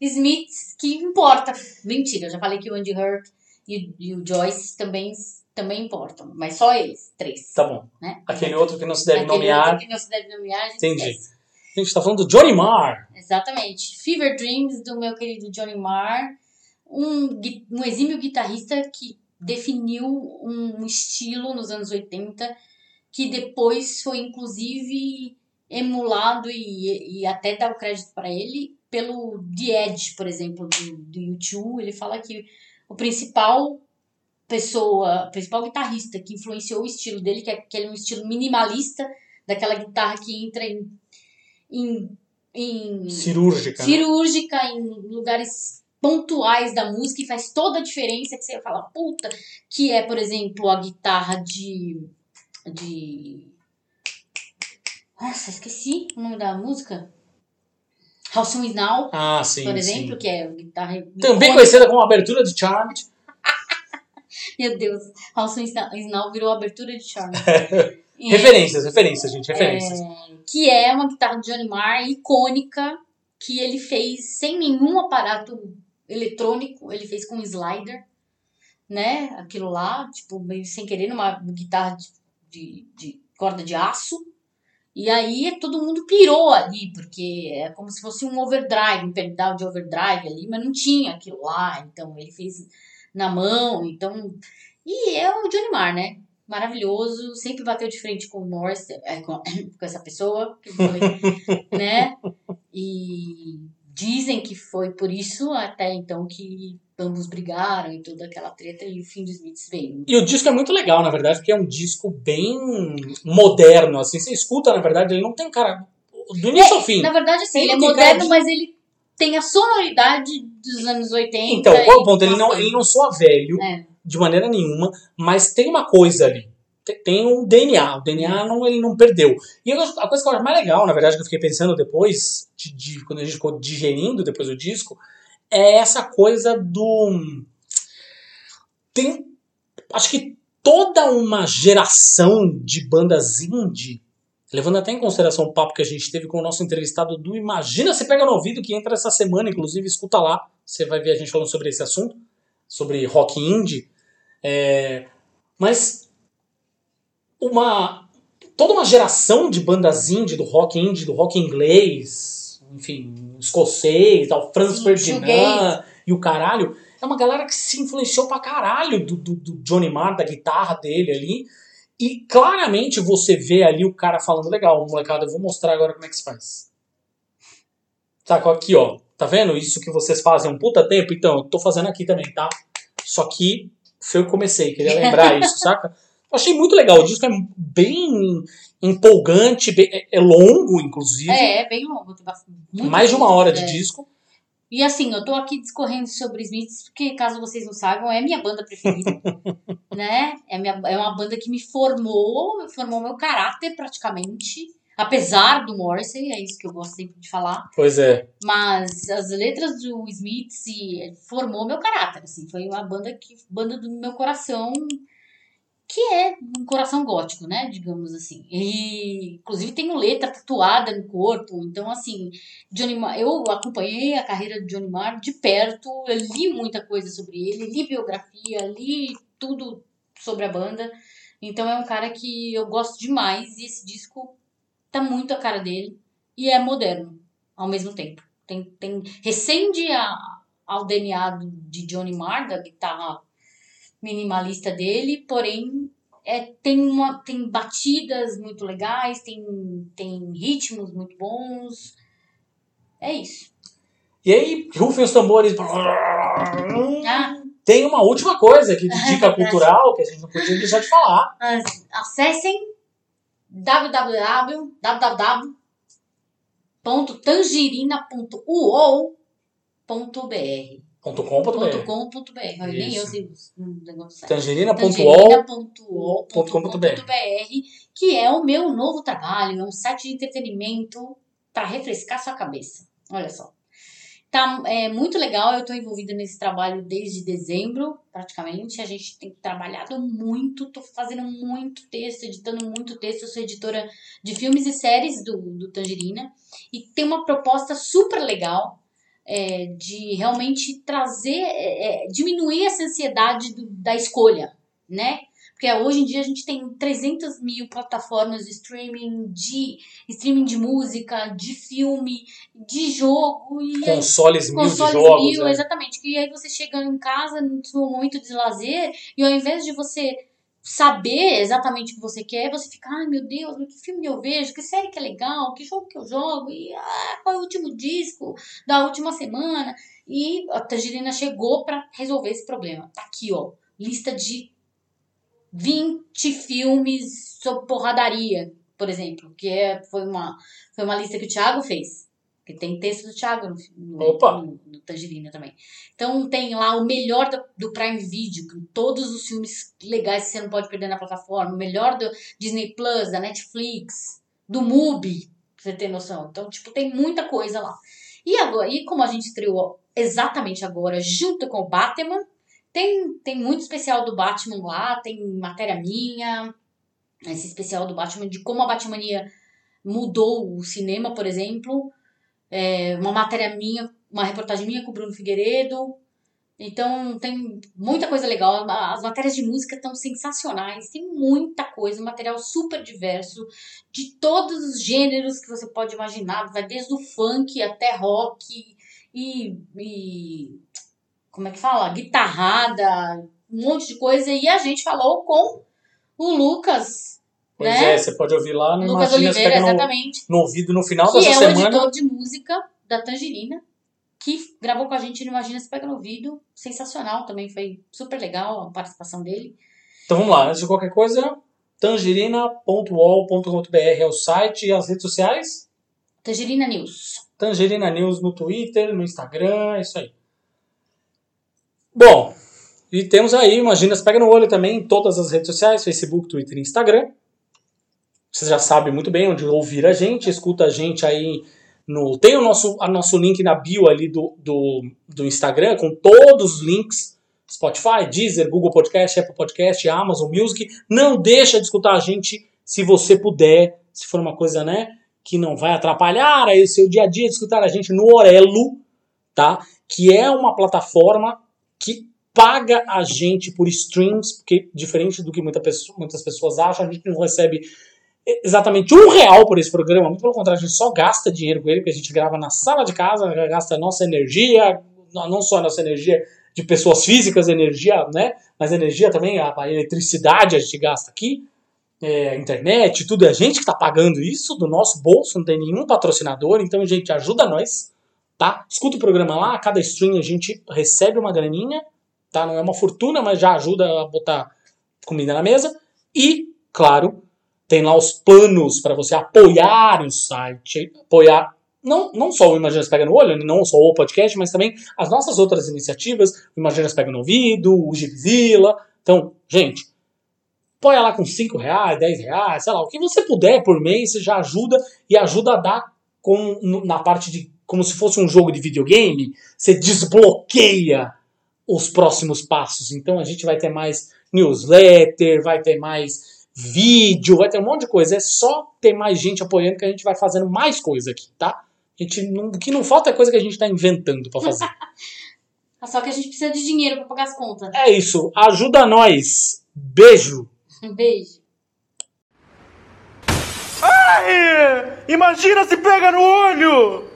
Smith que importa. Mentira, eu já falei que o Andy Hurt e, e o Joyce também, também importam, mas só eles, três. Tá bom. Né? Aquele outro que não se deve Aquele nomear. Outro que não se deve nomear, a gente Entendi. Esquece. A gente tá falando do Johnny Marr. Exatamente. Fever Dreams, do meu querido Johnny Marr. Um, um exímio guitarrista que definiu um estilo nos anos 80 que depois foi inclusive emulado e, e até dá o crédito para ele pelo The Edge, por exemplo, do, do YouTube. Ele fala que o principal pessoa, principal guitarrista que influenciou o estilo dele, que é, que é um estilo minimalista, daquela guitarra que entra em, em, em Cirúrgica. né? cirúrgica, em lugares pontuais da música e faz toda a diferença que você fala, puta, que é, por exemplo, a guitarra de. de. Nossa, esqueci o nome da música. How Soon Is Now, Ah, sim. por exemplo, sim. que é guitarra. Também conhecida como abertura de Charmed. [laughs] Meu Deus, How Soon Is Now- virou abertura de charme. [laughs] E- Referências, referências, gente, referências. que é uma guitarra de Johnny Marr icônica que ele fez sem nenhum aparato eletrônico, ele fez com um slider, né? Aquilo lá, tipo, meio sem querer, numa guitarra de, de, de corda de aço. E aí todo mundo pirou ali, porque é como se fosse um overdrive, um pedal de overdrive ali, mas não tinha aquilo lá, então ele fez na mão, então. E é o Johnny Marr, né? Maravilhoso, sempre bateu de frente com o Morris, é, com, [coughs] com essa pessoa, que eu falei, [laughs] né? E dizem que foi por isso até então que ambos brigaram e toda aquela treta e o fim dos Smiths veio. E o disco é muito legal, na verdade, porque é um disco bem moderno, assim. Você escuta, na verdade, ele não tem cara. Do início ao fim. Na verdade, assim, Ele ele é moderno, de- mas ele tem a sonoridade dos anos 80. Então, qual é o ponto? Ele não, ele não soa velho É. de maneira nenhuma, mas tem uma coisa ali. Tem- um DNA. O DNA não, ele não perdeu. E a coisa que eu acho mais legal, na verdade, que eu fiquei pensando depois, de, de- quando a gente ficou digerindo depois do disco, é essa coisa do. Tem. Acho que toda uma geração de bandas indie, levando até em consideração o papo que a gente teve com o nosso entrevistado do Imagina, você pega no ouvido que entra essa semana, inclusive, escuta lá, você vai ver a gente falando sobre esse assunto, sobre rock indie. É, mas uma toda uma geração de bandas indie, do rock indie, do rock inglês, enfim, escocês, tal, Franz Sim, Ferdinand e o caralho, é uma galera que se influenciou pra caralho do, do, do Johnny Marr, da guitarra dele ali. E claramente você vê ali o cara falando, legal, molecada, eu vou mostrar agora como é que se faz. Saca, aqui ó, tá vendo? Isso que vocês fazem há um puta tempo, então, eu tô fazendo aqui também, tá? Só que foi eu que comecei, queria lembrar [laughs] isso, saca? Eu achei muito legal, o disco é bem empolgante, bem- é- é longo, inclusive. É, é bem longo. Muito mais de uma hora de é. disco. E assim, eu tô aqui discorrendo sobre Smiths, porque caso vocês não saibam, é minha banda preferida. [laughs] né? É, minha, é uma banda que me formou, formou meu caráter praticamente. Apesar do Morrissey, é isso que eu gosto sempre de falar. Pois é. Mas as letras do Smiths e formou meu caráter, assim. Foi uma banda que banda do meu coração, que é um coração gótico, né? Digamos assim. E inclusive tenho letra tatuada no corpo, então assim, Johnny eu acompanhei a carreira de Johnny Marr de perto, eu li muita coisa sobre ele, li biografia, li tudo sobre a banda. Então é um cara que eu gosto demais e esse disco tá muito a cara dele e é moderno ao mesmo tempo. Tem, tem recende a, ao DNA de Johnny Marr, da guitarra minimalista dele, porém é, tem, uma, tem batidas muito legais, tem, tem ritmos muito bons. É isso. E aí, rufem os tambores. Ah, Tem uma última coisa aqui de [laughs] dica cultural que a gente não podia deixar de falar. acessem www.tangerina.uol.br .com.br .com.br. Nem eu sei o negócio certo. Tangerina.ol tangerina.uol.com.br, que é o meu novo trabalho, é um site de entretenimento para refrescar sua cabeça. Olha só. Tá é, muito legal, eu estou envolvida nesse trabalho desde dezembro, praticamente. A gente tem trabalhado muito, estou fazendo muito texto, editando muito texto. Eu sou editora de filmes e séries do, do Tangerina. E tem uma proposta super legal é, de realmente trazer, é, é, diminuir essa ansiedade do- da escolha, né? Porque hoje em dia a gente tem 300 mil plataformas de streaming, de streaming de música, de filme, de jogo e aí- Consoles mil de consoles jogos. mil, né? exatamente. E aí você chega em casa no seu momento de lazer e ao invés de você saber exatamente o que você quer, você fica, ai meu Deus, que filme eu vejo, que série que é legal, que jogo que eu jogo, e ah, qual é o último disco da última semana. E a Tangerina chegou para resolver esse problema. Tá aqui, ó, lista de 20 filmes sobre porradaria, por exemplo, que é, foi, uma, foi uma lista que o Thiago fez. Porque tem texto do Thiago no, no, no, no Tangerina também. Então tem lá o melhor do, do Prime Video, com todos os filmes legais que você não pode perder na plataforma. O melhor do Disney Plus, da Netflix, do Mubi, pra você ter noção. Então, tipo, tem muita coisa lá. E agora, e como a gente estreou exatamente agora, junto com o Batman, tem, tem muito especial do Batman lá, tem matéria minha, esse especial do Batman, de como a Batmania mudou o cinema, por exemplo. É, uma matéria minha, uma reportagem minha com o Bruno Figueiredo. Então tem muita coisa legal. As matérias de música estão sensacionais. Tem muita coisa, um material super diverso, de todos os gêneros que você pode imaginar. Vai desde o funk até rock e, e como é que fala? Guitarrada, um monte de coisa. E a gente falou com o Lucas. Pois né? é, você pode ouvir lá no Lucas Imagina, Oliveira, no, exatamente. no ouvido no final Que dessa é o semana. editor de música da Tangerina. Que gravou com a gente no Imagina Se Pega no Ouvido. Sensacional também, foi super legal a participação dele. Então vamos lá, antes de qualquer coisa, tangerina.wall.com.br é o site e as redes sociais. Tangerina News. Tangerina News no Twitter, no Instagram, é isso aí. Bom, e temos aí, imagina, se pega no olho também em todas as redes sociais, Facebook, Twitter e Instagram. Você já sabe muito bem onde ouvir a gente, escuta a gente aí no. Tem o nosso, a nosso link na bio ali do, do, do Instagram, com todos os links. Spotify, Deezer, Google Podcast, Apple Podcast, Amazon Music. Não deixa de escutar a gente se você puder, se for uma coisa, né, que não vai atrapalhar aí o seu dia a dia de escutar a gente no Orelo, tá? Que é uma plataforma que paga a gente por streams, porque diferente do que muita pessoa- muitas pessoas acham, a gente não recebe exatamente um real por esse programa, muito pelo contrário, a gente só gasta dinheiro com ele, porque a gente grava na sala de casa, gasta nossa energia, não só nossa energia de pessoas físicas, energia, né? Mas energia também, a, a eletricidade a gente gasta aqui, é, internet, tudo, é a gente que está pagando isso do nosso bolso, não tem nenhum patrocinador, então, gente, ajuda nós, tá? Escuta o programa lá, a cada stream a gente recebe uma graninha, tá? Não é uma fortuna, mas já ajuda a botar comida na mesa. E, claro, tem lá os planos para você apoiar o site, apoiar não, não só o Imagina Se Pega no Olho, não só o podcast, mas também as nossas outras iniciativas, o Imagina Se Pega no Ouvido, o Gibzilla. Então, gente, apoia lá com 5 reais, 10 reais, sei lá, o que você puder por mês, você já ajuda e ajuda a dar com, na parte de como se fosse um jogo de videogame, você desbloqueia os próximos passos. Então a gente vai ter mais newsletter, vai ter mais vídeo, vai ter um monte de coisa. É só ter mais gente apoiando que a gente vai fazendo mais coisa aqui, tá? A gente não, o que não falta é coisa que a gente está inventando para fazer. [laughs] Só que a gente precisa de dinheiro pra pagar as contas. é isso. Ajuda nós. Beijo. Um beijo. Ai! Imagina se pega no olho!